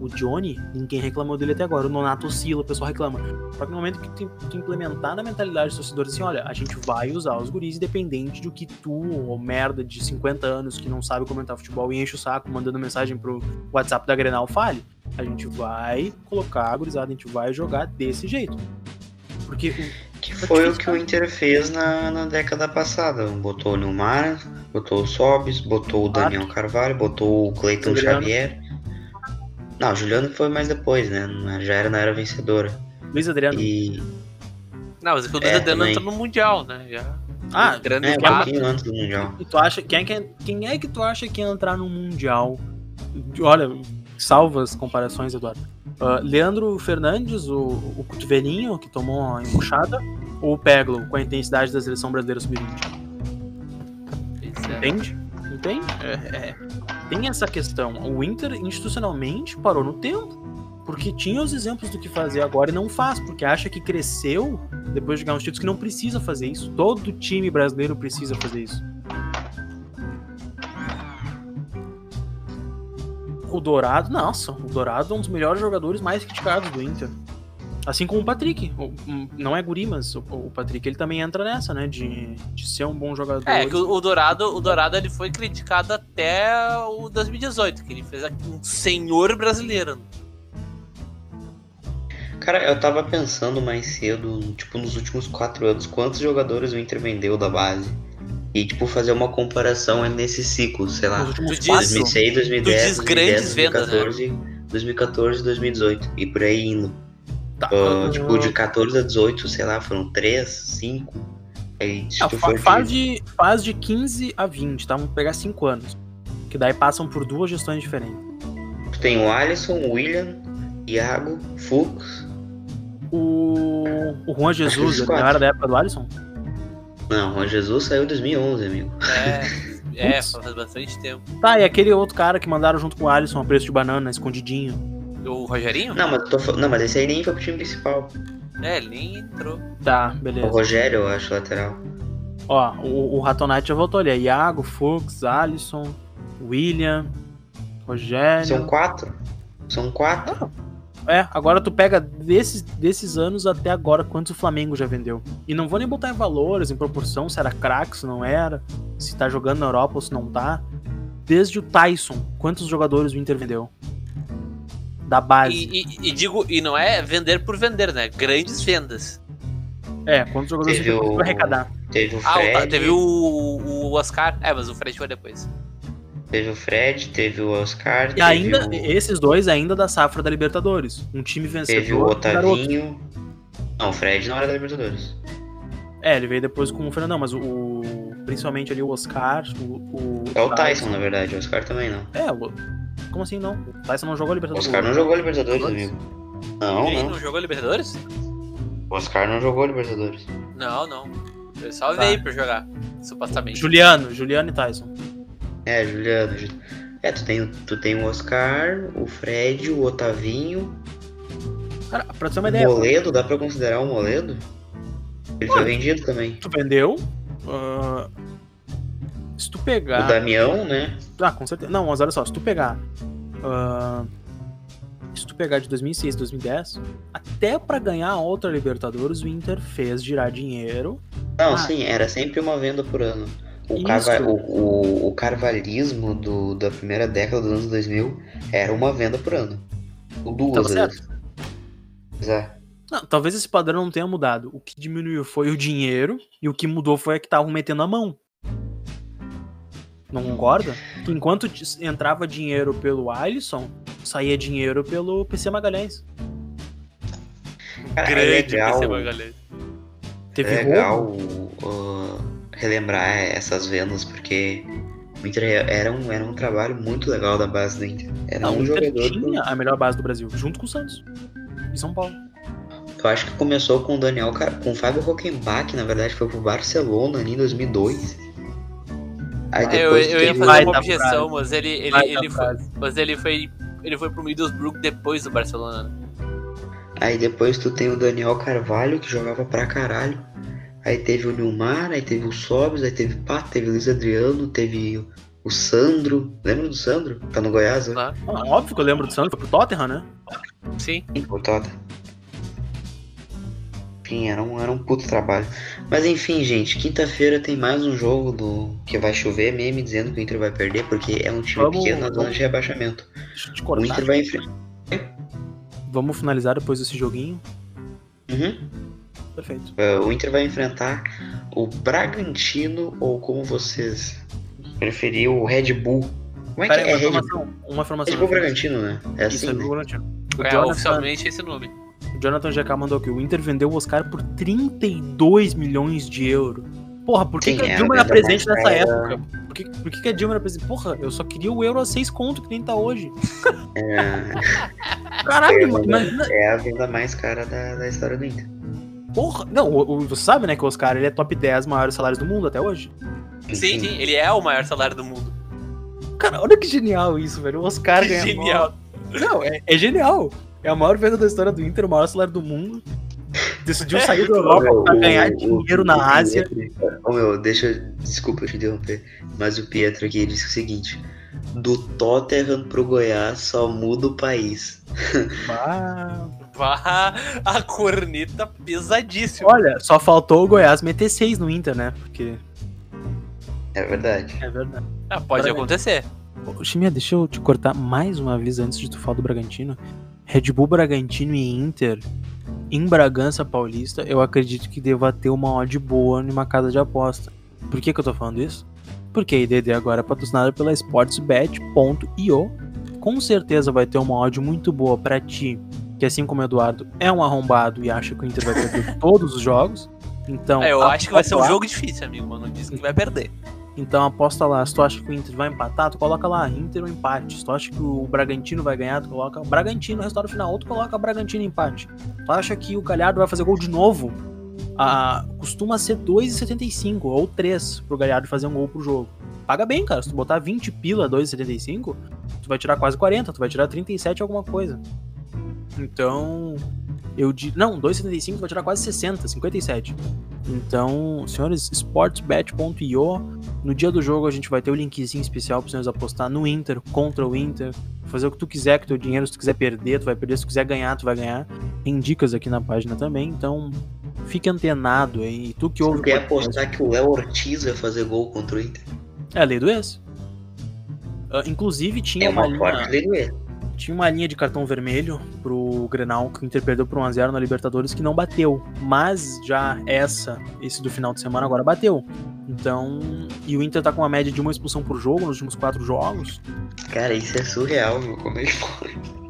S3: O Johnny, ninguém reclamou dele até agora. O Nonato oscila, o pessoal reclama. Só que no momento que tu, tu implementar na mentalidade dos torcedores assim, olha, a gente vai usar os guris independente do que tu, ou merda de 50 anos que não sabe comentar futebol e enche o saco mandando mensagem pro WhatsApp da Grenal fale, a gente vai colocar a gurizada, a gente vai jogar desse jeito. Porque o-
S2: Que foi o que o? Inter fez na, na década passada. Botou o Nilmar, botou o Sobis, botou o Daniel Carvalho, botou o Cleiton. Xavier. Não, o Juliano foi mais depois, né? Já era na era vencedora.
S3: Luiz Adriano.
S2: E.
S4: Não, mas é que o
S2: É,
S4: Adriano
S2: também.
S4: entrou no Mundial, né? Já.
S3: Ah,
S4: grande
S2: É, um pouquinho antes do Mundial.
S3: E tu acha. Quem é que, quem é que tu acha que ia entrar no Mundial? Olha, salva as comparações, Eduardo. Ah, Leandro Fernandes, o, o cotovelinho que tomou a empuxada, ou o Peglo, com a intensidade da seleção brasileira sub-20?
S4: Pois
S3: Entende? Entende? É, é. Tem essa questão. O Inter, institucionalmente, parou no tempo. Porque tinha os exemplos do que fazer agora e não faz, porque acha que cresceu depois de ganhar uns títulos que não precisa fazer isso. Todo time brasileiro precisa fazer isso. O Dourado, nossa, o Dourado é um dos melhores jogadores mais criticados do Inter. Assim como o Patrick. O- não é guri, mas o, o Patrick ele também entra nessa, né? De, de ser um bom jogador.
S4: É, que o, o Dourado, o Dourado ele foi criticado até o 2018, que ele fez aqui um senhor brasileiro.
S2: Cara, eu tava pensando mais cedo, tipo, nos últimos quatro anos, quantos jogadores o Inter vendeu da base. E, tipo, fazer uma comparação nesse ciclo, sei lá.
S3: Nos últimos
S4: Tu diz-
S3: quatro.
S2: 2006, 2010,
S4: Tu diz grandes
S2: 2010,
S4: vendas, né?
S2: 2014, 2014, 2018 e por aí indo.
S3: Tá,
S2: ah, tipo, de 14 a 18, sei lá, foram 3, 5. Aí, se
S3: Ah, fa- faz,
S2: de...
S3: de, faz de 15 a 20, tá? Vamos pegar 5 anos. Que daí passam por duas gestões diferentes.
S2: Tu tem o Alisson, o William, Iago, Fux.
S3: O, o Juan Jesus, não era da época do Alisson?
S2: Não, o Juan Jesus saiu em 2011, amigo.
S4: É, é, faz bastante tempo.
S3: Tá, e aquele outro cara que mandaram junto com o Alisson a preço de banana, escondidinho.
S4: O Rogerinho?
S2: Não, mas, tô não, mas esse aí nem foi pro time principal.
S4: É, ele nem entrou.
S3: Tá,
S2: O
S3: beleza.
S2: Rogério, eu acho, lateral.
S3: Ó, o, o Ratonite já voltou ali. É Iago, Fux, Alisson, William, Rogério.
S2: São quatro. São quatro.
S3: É, agora tu pega desses, desses anos até agora quantos o Flamengo já vendeu. E não vou nem botar em valores, em proporção, se era craque, se não era, se tá jogando na Europa ou se não tá. Desde o Tyson, quantos jogadores o Inter vendeu? Da base.
S4: E, e- e digo, e não é vender por vender, né? Grandes vendas.
S3: É, quantos jogadores
S2: Teve
S3: Inter
S2: o-
S3: arrecadar?
S2: Teve o
S4: Ah,
S2: Fred.
S4: o- teve o, o Oscar. É, mas o Fred foi depois.
S2: Teve o Fred, teve o Oscar.
S3: E
S2: teve
S3: ainda,
S2: o...
S3: esses dois ainda da safra da Libertadores. Um time vencedor.
S2: Teve o. Otavinho. Não, o Fred não era da Libertadores.
S3: É, ele veio depois com o Fernandão, mas o, o- principalmente ali o Oscar, o. o
S2: É o Tyson, na verdade. O Oscar também não.
S3: É, o, como assim não? O Tyson não jogou Libertadores.
S2: Oscar não jogou Libertadores, amigo. Não,
S4: Ele
S2: não.
S4: não jogou Libertadores?
S2: O Oscar não jogou Libertadores.
S4: Não, não. Ele só
S3: Tá.
S4: veio pra jogar, supostamente.
S3: Juliano, Juliano e Tyson.
S2: É, Juliano. Ju- É, tu tem, o- tu tem o Oscar, o Fred, o Otavinho,
S3: Cara, pra ter uma ideia,
S2: Moledo. Dá pra considerar o Moledo? Ele foi vendido também.
S3: tu vendeu. ah, se tu
S2: O
S3: pegar.
S2: Damião, né?
S3: Ah, com certeza. Não, mas olha só, se tu pegar. ah, se tu pegar de 2006, 2010, até pra ganhar a outra Libertadores, o Inter fez girar dinheiro.
S2: Não,
S3: Ah.
S2: sim, era sempre uma venda por ano. O, carva- o, o, o carvalismo do, da primeira década dos anos 2000 era uma venda por ano. O duas
S3: Tava
S2: vezes. É.
S3: Não, talvez esse padrão não tenha mudado. O que diminuiu foi o dinheiro e o que mudou foi que estavam metendo a mão. Não concorda? Que enquanto entrava dinheiro pelo Alisson, saía dinheiro pelo PC Magalhães.
S2: Cara, é
S4: Grande
S2: legal,
S4: PC Magalhães.
S3: Teve
S2: é legal uh, relembrar essas vendas, porque o Inter era um, era um trabalho muito legal da base do Inter. Era
S3: Não,
S2: um jogador.
S3: tinha a melhor base do Brasil, junto com o Santos. Em São Paulo.
S2: Eu acho que começou com o Daniel, com o Fábio Rockenbach, na verdade, foi pro Barcelona ali em 2002. Aí
S4: É, eu,
S2: depois
S4: eu ia fazer uma objeção, mas ele, ele,
S3: Vai
S4: ele foi. Mas ele foi. Ele foi pro Middlesbrough depois do Barcelona. né?
S2: Aí depois tu tem o Daniel Carvalho, que jogava pra caralho. Aí teve o Nilmar, aí teve o Sobis, aí teve Pato, teve o Luiz Adriano, teve o Sandro. Lembra do Sandro? Tá no Goiás, né?
S4: Claro.
S3: Ah, óbvio que eu lembro do Santos, foi pro Tottenham, né?
S4: Sim.
S2: O Tota. Enfim, era um, era um puto trabalho. Mas enfim, gente, quinta-feira tem mais um jogo do que vai chover, meme dizendo que o Inter vai perder, porque é um time
S3: Vamos-
S2: pequeno na zona
S3: vamos-
S2: de rebaixamento.
S3: Deixa eu te
S2: O
S3: cortar.
S2: Inter vai enfrentar.
S3: Vamos finalizar depois desse joguinho.
S2: Uhum.
S3: Perfeito.
S2: É, o Inter vai enfrentar o Bragantino, ou como vocês preferiam, o Red Bull. Como é que
S3: Pera aí,
S2: é
S3: uma
S2: Red Bull?
S3: informação. Uma informação.
S2: Red Bull Bragantino, né? É
S3: Isso,
S2: assim,
S3: é
S2: né?
S3: Bragantino. O
S4: É
S3: Jonathan,
S4: oficialmente esse nome.
S3: Jonathan GK mandou aqui. O Inter vendeu o Oscar por 32 milhões de euros. Porra, por que,
S2: Sim,
S3: que a
S2: era
S3: Dilma era presente nessa
S2: cara.
S3: época? Por que, por que, que a Dilma era presente? Porra, eu só queria o euro a 6 conto, que nem tá hoje.
S2: É,
S3: Caralho,
S2: É,
S3: imagina.
S2: é a venda mais cara da, da história do Inter.
S3: Porra, não, o, o- você sabe, né, que o Oscar ele é top 10 maiores salários do mundo até hoje.
S4: Sim, sim, ele é o maior salário do mundo.
S3: Cara, olha que genial isso, velho. O Oscar ganha.
S4: Genial.
S3: Não, é, é genial. É a maior venda da história do Inter, o maior salário do mundo. Decidiu sair da Europa pra ganhar dinheiro na Ásia.
S2: Ô meu, deixa eu. Desculpa te interromper. Mas o Pietro aqui disse o seguinte: do Tottenham pro Goiás só muda o país.
S4: Vá, a corneta pesadíssima.
S3: olha, só faltou o Goiás meter 6 no Inter, né? Porque.
S2: É verdade.
S3: É verdade.
S4: Ah, pode
S3: Parabéns.
S4: acontecer.
S3: Ô, Chimia, deixa eu te cortar mais uma vez antes de tu falar do Bragantino. Red Bull, Bragantino e Inter em Bragança Paulista, eu acredito que deva ter uma odd boa numa casa de aposta. Por que, que eu tô falando isso? Porque a IDD agora é patrocinada pela sportsbet.io. Com certeza vai ter uma odd muito boa pra ti, que assim como o Eduardo é um arrombado e acha que o Inter vai perder todos os jogos. Então,
S4: É, eu acho que vai ser um jogo difícil, amigo, mano. Não disse que vai perder.
S3: Então aposta lá, se tu acha que o Inter vai empatar, tu coloca lá, Inter ou empate. Se tu acha que o Bragantino vai ganhar, tu coloca Bragantino, resultado final, tu coloca Bragantino empate. Tu acha que o Galhardo vai fazer gol de novo? Ah, costuma ser 2,75 ou 3 pro Galhardo fazer um gol pro jogo. Paga bem, cara. Se tu botar 20 pila 2,75, tu vai tirar quase 40, tu vai tirar 37 alguma coisa. Então, eu digo. Não, 2,75 tu vai tirar quase 60, 57. Então, senhores, sportsbet.io no dia do jogo a gente vai ter o linkzinho especial para vocês apostar no Inter, contra o Inter, fazer o que tu quiser com o teu dinheiro, se tu quiser perder, tu vai perder, se tu quiser ganhar, tu vai ganhar. Tem dicas aqui na página também, então fique antenado aí. E tu que ouve
S2: Tu
S3: o
S2: quer apostar que o Léo Ortiz vai fazer gol contra o Inter?
S3: É a lei do ex. Ah, inclusive tinha
S2: É
S3: uma,
S2: uma forte
S3: linha,
S2: lei do erro.
S3: Tinha uma linha de cartão vermelho pro Grenal que o Inter perdeu por 1x0 na Libertadores que não bateu. Mas já essa, esse do final de semana agora bateu. Então, e o Inter tá com uma média de uma expulsão por jogo nos últimos quatro jogos.
S2: Cara, isso é surreal, meu. Como é que pode?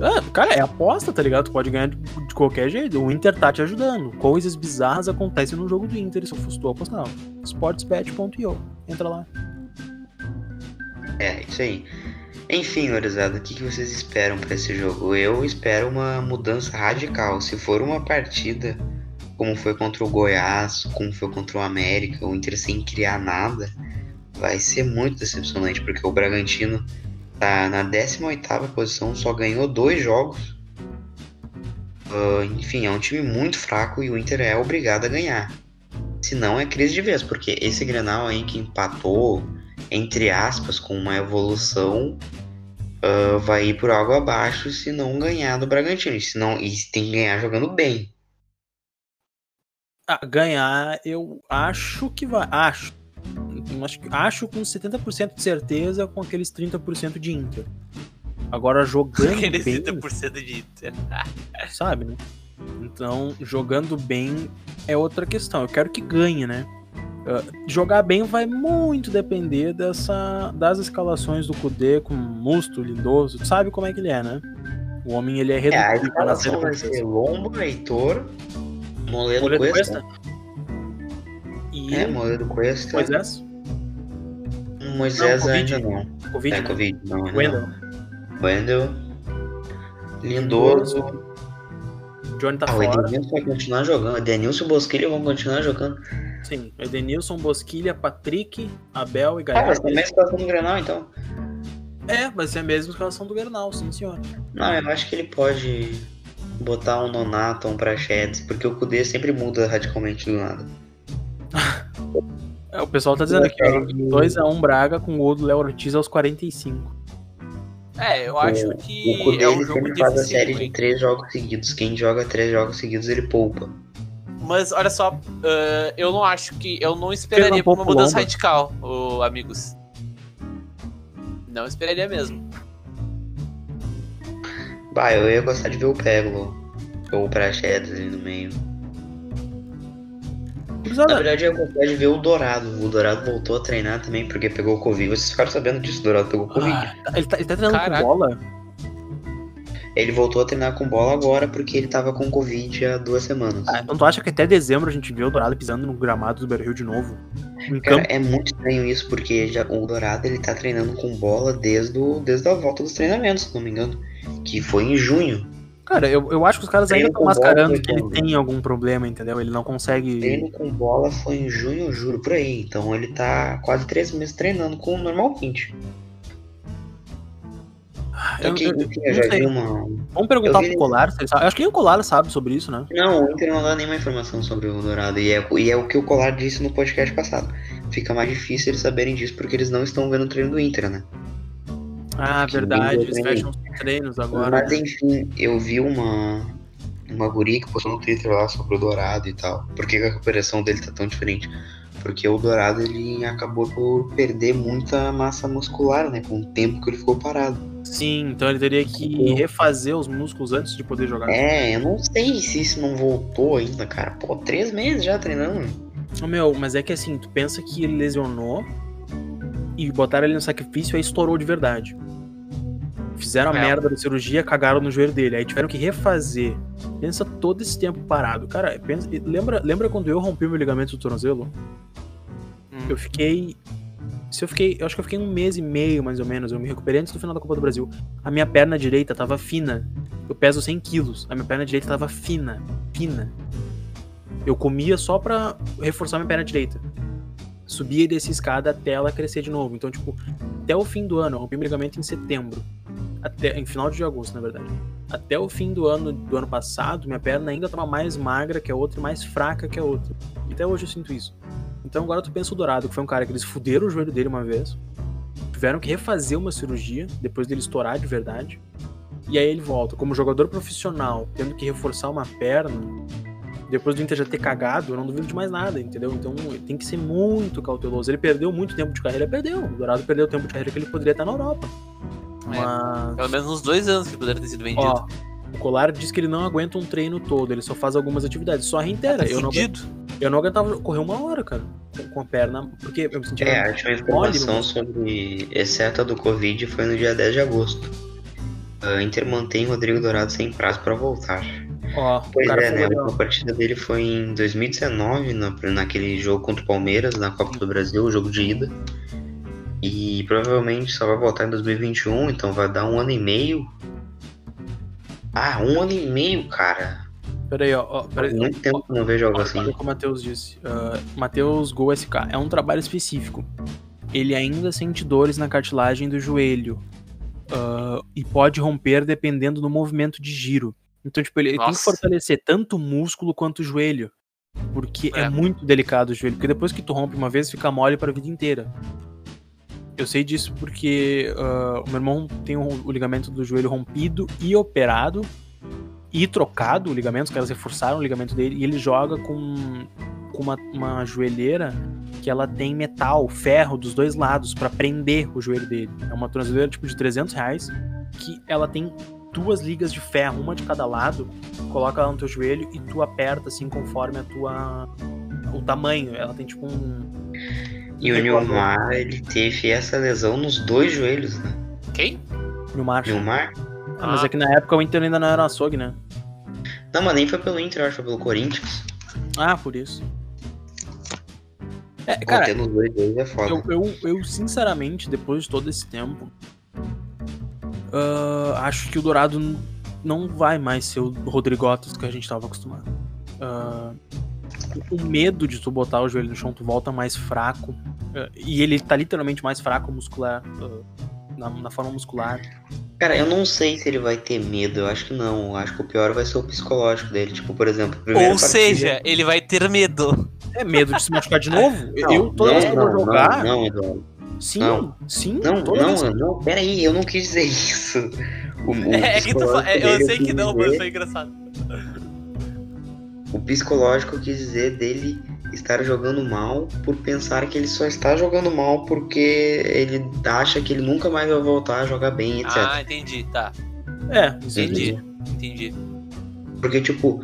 S3: Ah, cara, é aposta, tá ligado? Tu pode ganhar de, de qualquer jeito. O Inter tá te ajudando. Coisas bizarras acontecem no jogo do Inter, se eu fosse tu apostar. Sportsbet.io. Entra lá.
S2: É, isso aí. Enfim, Orizada, o que, vocês esperam pra esse jogo? Eu espero uma mudança radical. Se for uma partida como foi contra o Goiás, como foi contra o América, o Inter sem criar nada, vai ser muito decepcionante, porque o Bragantino tá na 18ª posição, só ganhou dois jogos. Uh, enfim, é um time muito fraco e o Inter é obrigado a ganhar. Se não, é crise de vez, porque esse Grenal aí que empatou, entre aspas, com uma evolução, uh, vai ir por algo abaixo se não ganhar do Bragantino. Se não, e tem que ganhar jogando bem.
S3: Ah, ganhar, eu acho que vai. Acho. Acho, acho com 70% de certeza com aqueles 30% de Inter. Agora jogando
S4: Aqueles
S3: bem,
S4: 30% de Inter.
S3: sabe, né? Então, jogando bem é outra questão. Eu quero que ganhe, né? Uh, jogar bem vai muito depender dessa, das escalações do Kudê com Musto, Lindoso. Tu sabe como é que ele é, né? O homem ele é
S2: É, a
S3: reduzido
S2: escalação vai ser Lombo, Heitor, Moledo
S3: Moledo
S2: Cuesta.
S3: Cuesta. E
S2: É, Moledo Cuesta.
S3: Moisés?
S2: Moisés
S3: Não, Covid.
S2: ainda não.
S3: Covid,
S2: é,
S3: né?
S2: Covid, não. ainda
S3: Wendel.
S2: não. Wendel. Lindoso.
S3: Johnny tá
S2: Ah, o
S3: fora.
S2: Edenilson vai continuar jogando. Edenilson e o Bosquilha vão continuar jogando.
S3: Sim, Edenilson, Bosquilha, Patrick, Abel e
S2: Ah, mas
S3: Galhardo.
S2: também a situação do Grenal, então.
S3: É, vai ser a mesma escalação do Gernal, sim senhor.
S2: Não, eu acho que ele pode botar um Nonato, um Prachedes, porque o Kudê sempre muda radicalmente do nada.
S3: É, o pessoal tá dizendo aqui, ó, 2x1 Braga com o gol do Léo Ortiz aos 45.
S4: É, eu acho
S2: O
S4: que
S2: Kudê
S4: é um
S2: ele
S4: jogo
S2: sempre faz a série
S4: difícil.
S2: de três jogos seguidos. Quem joga três jogos seguidos, ele poupa.
S4: Mas olha só, ah, eu não acho que. Eu não esperaria por uma mudança radical, ô, amigos. Não esperaria mesmo.
S2: Bah, eu ia gostar de ver o Peglo. Ou o Prachedes ali no meio. Na verdade, eu gostaria de ver o Dourado. O Dourado voltou a treinar também porque pegou Covid. Vocês ficaram sabendo disso, o Dourado pegou Covid.
S3: Ah, ele, tá, ele tá treinando
S4: Caraca.
S3: com bola?
S2: Ele voltou a treinar com bola agora porque ele tava com Covid há duas semanas.
S3: Ah, então tu acha que até dezembro a gente vê o Dourado pisando no gramado do Beira Rio de novo?
S2: Cara,
S3: campo?
S2: é muito estranho isso, porque já, o Dourado ele tá treinando com bola desde, o, desde a volta dos treinamentos, se não me engano. Que foi em junho.
S3: Cara, eu, eu acho que os caras ainda estão mascarando que ele
S2: bom.
S3: tem algum problema, entendeu? Ele não consegue.
S2: Treino com bola foi em junho, eu juro, por aí. Então ele tá quase três meses treinando com normalmente.
S3: Eu,
S2: Aqui,
S3: eu- eu
S2: eu já vi uma.
S3: Vamos perguntar
S2: vi-
S3: pro Colar se ele sabe. Acho que nem o Colar sabe sobre isso, né?
S2: Não, o Inter não dá nenhuma informação sobre o Dourado. E é, e é o que o Colar disse no podcast passado. Fica mais difícil eles saberem disso porque eles não estão vendo o treino do Inter, né?
S3: Ah,
S2: Que
S3: verdade, eles fecham os treinos agora.
S2: Mas enfim, eu vi uma. Uma guria que postou no Twitter lá sobre o Dourado e tal. Por que a recuperação dele tá tão diferente? Porque o Dourado ele acabou por perder muita massa muscular, né? Com o tempo que ele ficou parado.
S3: Sim, então ele teria que refazer os músculos antes de poder jogar.
S2: É, eu não sei se isso não voltou ainda, cara. Pô, três meses já treinando.
S3: Ô, Meu, mas é que assim, tu pensa que ele lesionou e botaram ele no sacrifício e aí estourou de verdade. Fizeram a
S4: É.
S3: merda da cirurgia, cagaram no joelho dele. Aí tiveram que refazer. Pensa todo esse tempo parado. Cara, pensa, lembra, lembra quando eu rompi meu ligamento do tornozelo?
S4: Hum.
S3: Eu fiquei. Se eu fiquei. Eu acho que eu fiquei um mês e meio, mais ou menos. Eu me recuperei antes do final da Copa do Brasil. A minha perna direita tava fina. Eu peso 100 quilos. A minha perna direita tava fina. Fina. Eu comia só pra reforçar minha perna direita. Subia e descia escada até ela crescer de novo. Então, tipo, até o fim do ano, eu rompi meu ligamento em setembro. Até, em final de agosto, na verdade. Até o fim do ano do ano passado, minha perna ainda tava mais magra que a outra e mais fraca que a outra. E até hoje eu sinto isso. Então agora tu pensa o Dourado, que foi um cara que eles fuderam o joelho dele uma vez. Tiveram que refazer uma cirurgia depois dele estourar de verdade. E aí ele volta. Como jogador profissional, tendo que reforçar uma perna, depois do Inter já ter cagado, eu não duvido de mais nada, entendeu? Então tem que ser muito cauteloso. Ele perdeu muito tempo de carreira, perdeu. O Dourado perdeu o tempo de carreira que ele poderia estar na Europa.
S4: É.
S3: Mas.
S4: Pelo menos uns dois anos que poderia ter sido vendido.
S3: Ó, o Colar diz que ele não aguenta um treino todo, ele só faz algumas atividades, só reitera. Eu não,
S4: Fudido.
S3: eu não aguentava correr uma hora, cara, com- a perna, porque eu me sentia.
S2: É, a última informação sobre, exceto a do Covid, foi no dia 10 de agosto. A Inter mantém Rodrigo Dourado sem prazo para voltar.
S3: Ó,
S2: Pois é, né? A partida dele foi em 2019, na, naquele jogo contra o Palmeiras, na Copa do Brasil, o jogo de ida. E provavelmente só vai voltar em 2021, então vai dar um ano e meio. Ah, um ano e meio, cara.
S3: Peraí, ó, ó peraí,
S2: muito tempo que não vejo algo assim.
S3: Olha o que o Matheus disse. Uh, Matheus Gol SK. É um trabalho específico. Ele ainda sente dores na cartilagem do joelho. uh, e pode romper dependendo do movimento de giro. Então, tipo, ele, ele tem que fortalecer tanto o músculo quanto o joelho. Porque é.
S4: É.
S3: muito delicado o joelho. Porque depois que tu rompe uma vez, fica mole pra vida inteira. Eu sei disso porque ah, o meu irmão tem o, ligamento do joelho rompido e operado e trocado o ligamento, os caras reforçaram o ligamento dele e ele joga com, com uma, uma joelheira que ela tem metal, ferro dos dois lados pra prender o joelho dele. É uma tornozeleira tipo de 300 reais que ela tem duas ligas de ferro, uma de cada lado, coloca ela no teu joelho e tu aperta assim conforme a tua o tamanho. Ela tem tipo um
S2: E o Nilmar, ele teve essa lesão nos dois joelhos, né?
S4: Quem?
S3: no mar.
S2: Nilmar?
S3: Ah, mas é que na época o Inter ainda não era açougue, né?
S2: Não, mas nem foi pelo Inter, eu acho, foi pelo Corinthians.
S3: Ah, por isso. É, cara,
S2: nos dois joelhos é foda.
S3: eu, eu, eu sinceramente, depois de todo esse tempo, ah, acho que o Dourado não vai mais ser o Rodrigotas que a gente tava acostumado. Ah, o medo de tu botar o joelho no chão, tu volta mais fraco. Ah, e ele tá literalmente mais fraco muscular. ah, na, na forma muscular.
S2: Cara, eu não sei se ele vai ter medo, eu acho que não. Eu acho que o pior vai ser o psicológico dele. Tipo, por exemplo,
S4: Ou
S2: partida-
S4: seja, ele vai ter medo.
S3: É medo de se machucar de novo?
S2: Não,
S3: eu, toda
S2: não,
S3: vez que eu vou
S2: não,
S3: jogar.
S2: Não, não, Eduardo.
S3: sim,
S2: não.
S3: sim.
S2: Não,
S3: toda vez
S2: não, não, pera aí, eu não quis dizer isso. O, o
S4: É que tu é, Eu sei que não, mas
S2: dizer-
S4: foi engraçado.
S2: O psicológico quis dizer dele estar jogando mal por pensar que ele só está jogando mal porque ele acha que ele nunca mais vai voltar a jogar bem, etc.
S4: Ah, entendi, tá.
S3: É.
S4: Entendi. Entendi.
S2: Porque, tipo,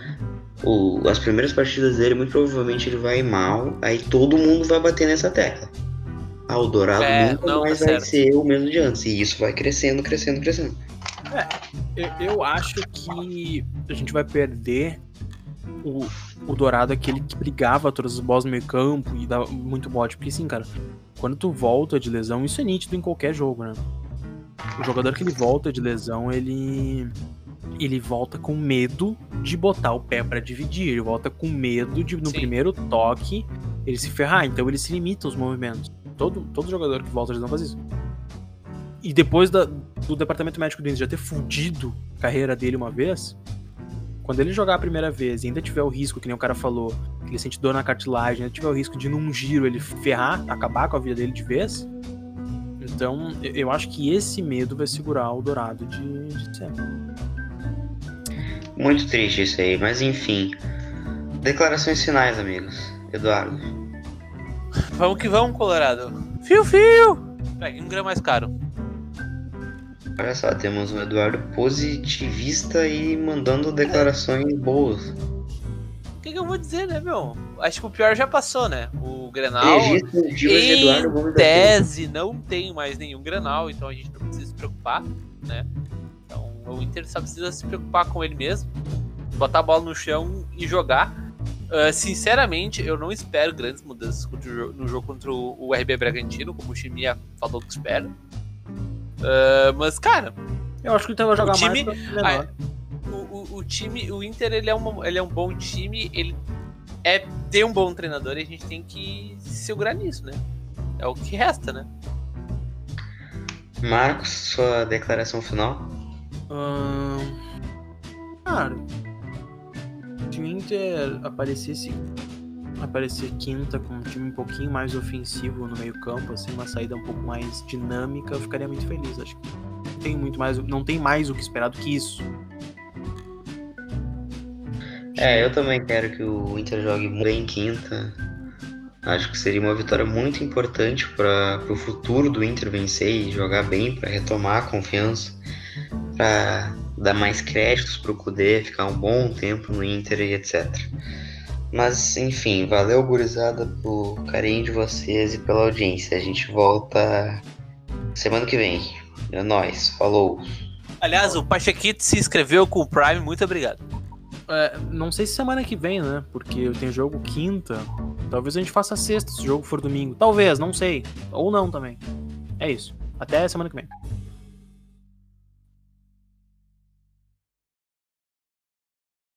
S2: o- as primeiras partidas dele, muito provavelmente ele vai mal, aí todo mundo vai bater nessa tecla. Ah, o Dourado
S4: É,
S2: nunca
S4: não,
S2: mais
S4: tá
S2: vai
S4: certo.
S2: ser o mesmo de antes. E isso vai crescendo, crescendo, crescendo.
S3: Eu, eu acho que a gente vai perder o, o Dourado, aquele que brigava todas as bolas no meio campo e dava muito bote. Porque assim, cara, quando tu volta de lesão, isso é nítido em qualquer jogo, né? O jogador que ele volta de lesão, ele. Ele volta com medo de botar o pé pra dividir. Ele volta com medo de, no
S4: Sim.
S3: primeiro toque, ele se ferrar. Então ele se limita aos movimentos. Todo, todo jogador que volta de lesão faz isso. E depois da- do departamento médico do Inter já ter fudido a carreira dele uma vez, quando ele jogar a primeira vez e ainda tiver o risco, que nem o cara falou, que ele sente dor na cartilagem, ainda tiver o risco de num giro ele ferrar, acabar com a vida dele de vez. Então, eu- acho que esse medo vai segurar o Dourado de, de sempre.
S2: Muito triste isso aí, mas enfim. Declarações finais, amigos. Eduardo.
S4: Vamos que vamos, Colorado. Fio, fio! Pegue um grão mais caro.
S2: Olha só, temos um Eduardo positivista e mandando declarações boas.
S4: O que, que eu vou dizer, né, meu? Acho que o pior já passou, né? O Grenal.
S2: Registro Divas de Eduardo Gomes
S4: Em
S2: Silva.
S4: tese, não tem mais nenhum Grenal, então a gente não precisa se preocupar, né? Então o Inter só precisa se preocupar com ele mesmo, botar a bola no chão e jogar. Ah, sinceramente, eu não espero grandes mudanças o no jogo contra o o RB Bragantino, como o Chimia falou que espera. Ah, mas, cara,
S3: Eu acho que ele vai jogar
S4: time-
S3: mais pra menor.
S4: o, o, o time, o Inter, ele é, uma, ele é um bom time, ele é tem um bom treinador e a gente tem que se segurar nisso, né? É o que resta, né?
S2: Marcos, sua declaração final.
S3: Ahn, Cara, se o Inter aparecesse aparecer quinta com um time um pouquinho mais ofensivo no meio campo, assim, uma saída um pouco mais dinâmica, eu ficaria muito feliz. Acho que não tem muito mais, não tem mais o que esperar do que isso.
S2: É, eu também quero que o Inter jogue bem em quinta. Acho que seria uma vitória muito importante para o futuro do Inter vencer e jogar bem para retomar a confiança, para dar mais créditos para o Kudê, ficar um bom tempo no Inter e etc. Mas enfim, valeu gurizada por carinho de vocês e pela audiência. A gente volta semana que vem. É nóis, falou!
S4: Aliás, o Pachequito se inscreveu com o Prime, muito obrigado.
S3: É, não sei se semana que vem, né? Porque eu tenho jogo quinta. Talvez a gente faça sexta se o jogo for domingo. Talvez, não sei. Ou não também. É isso. Até semana que vem.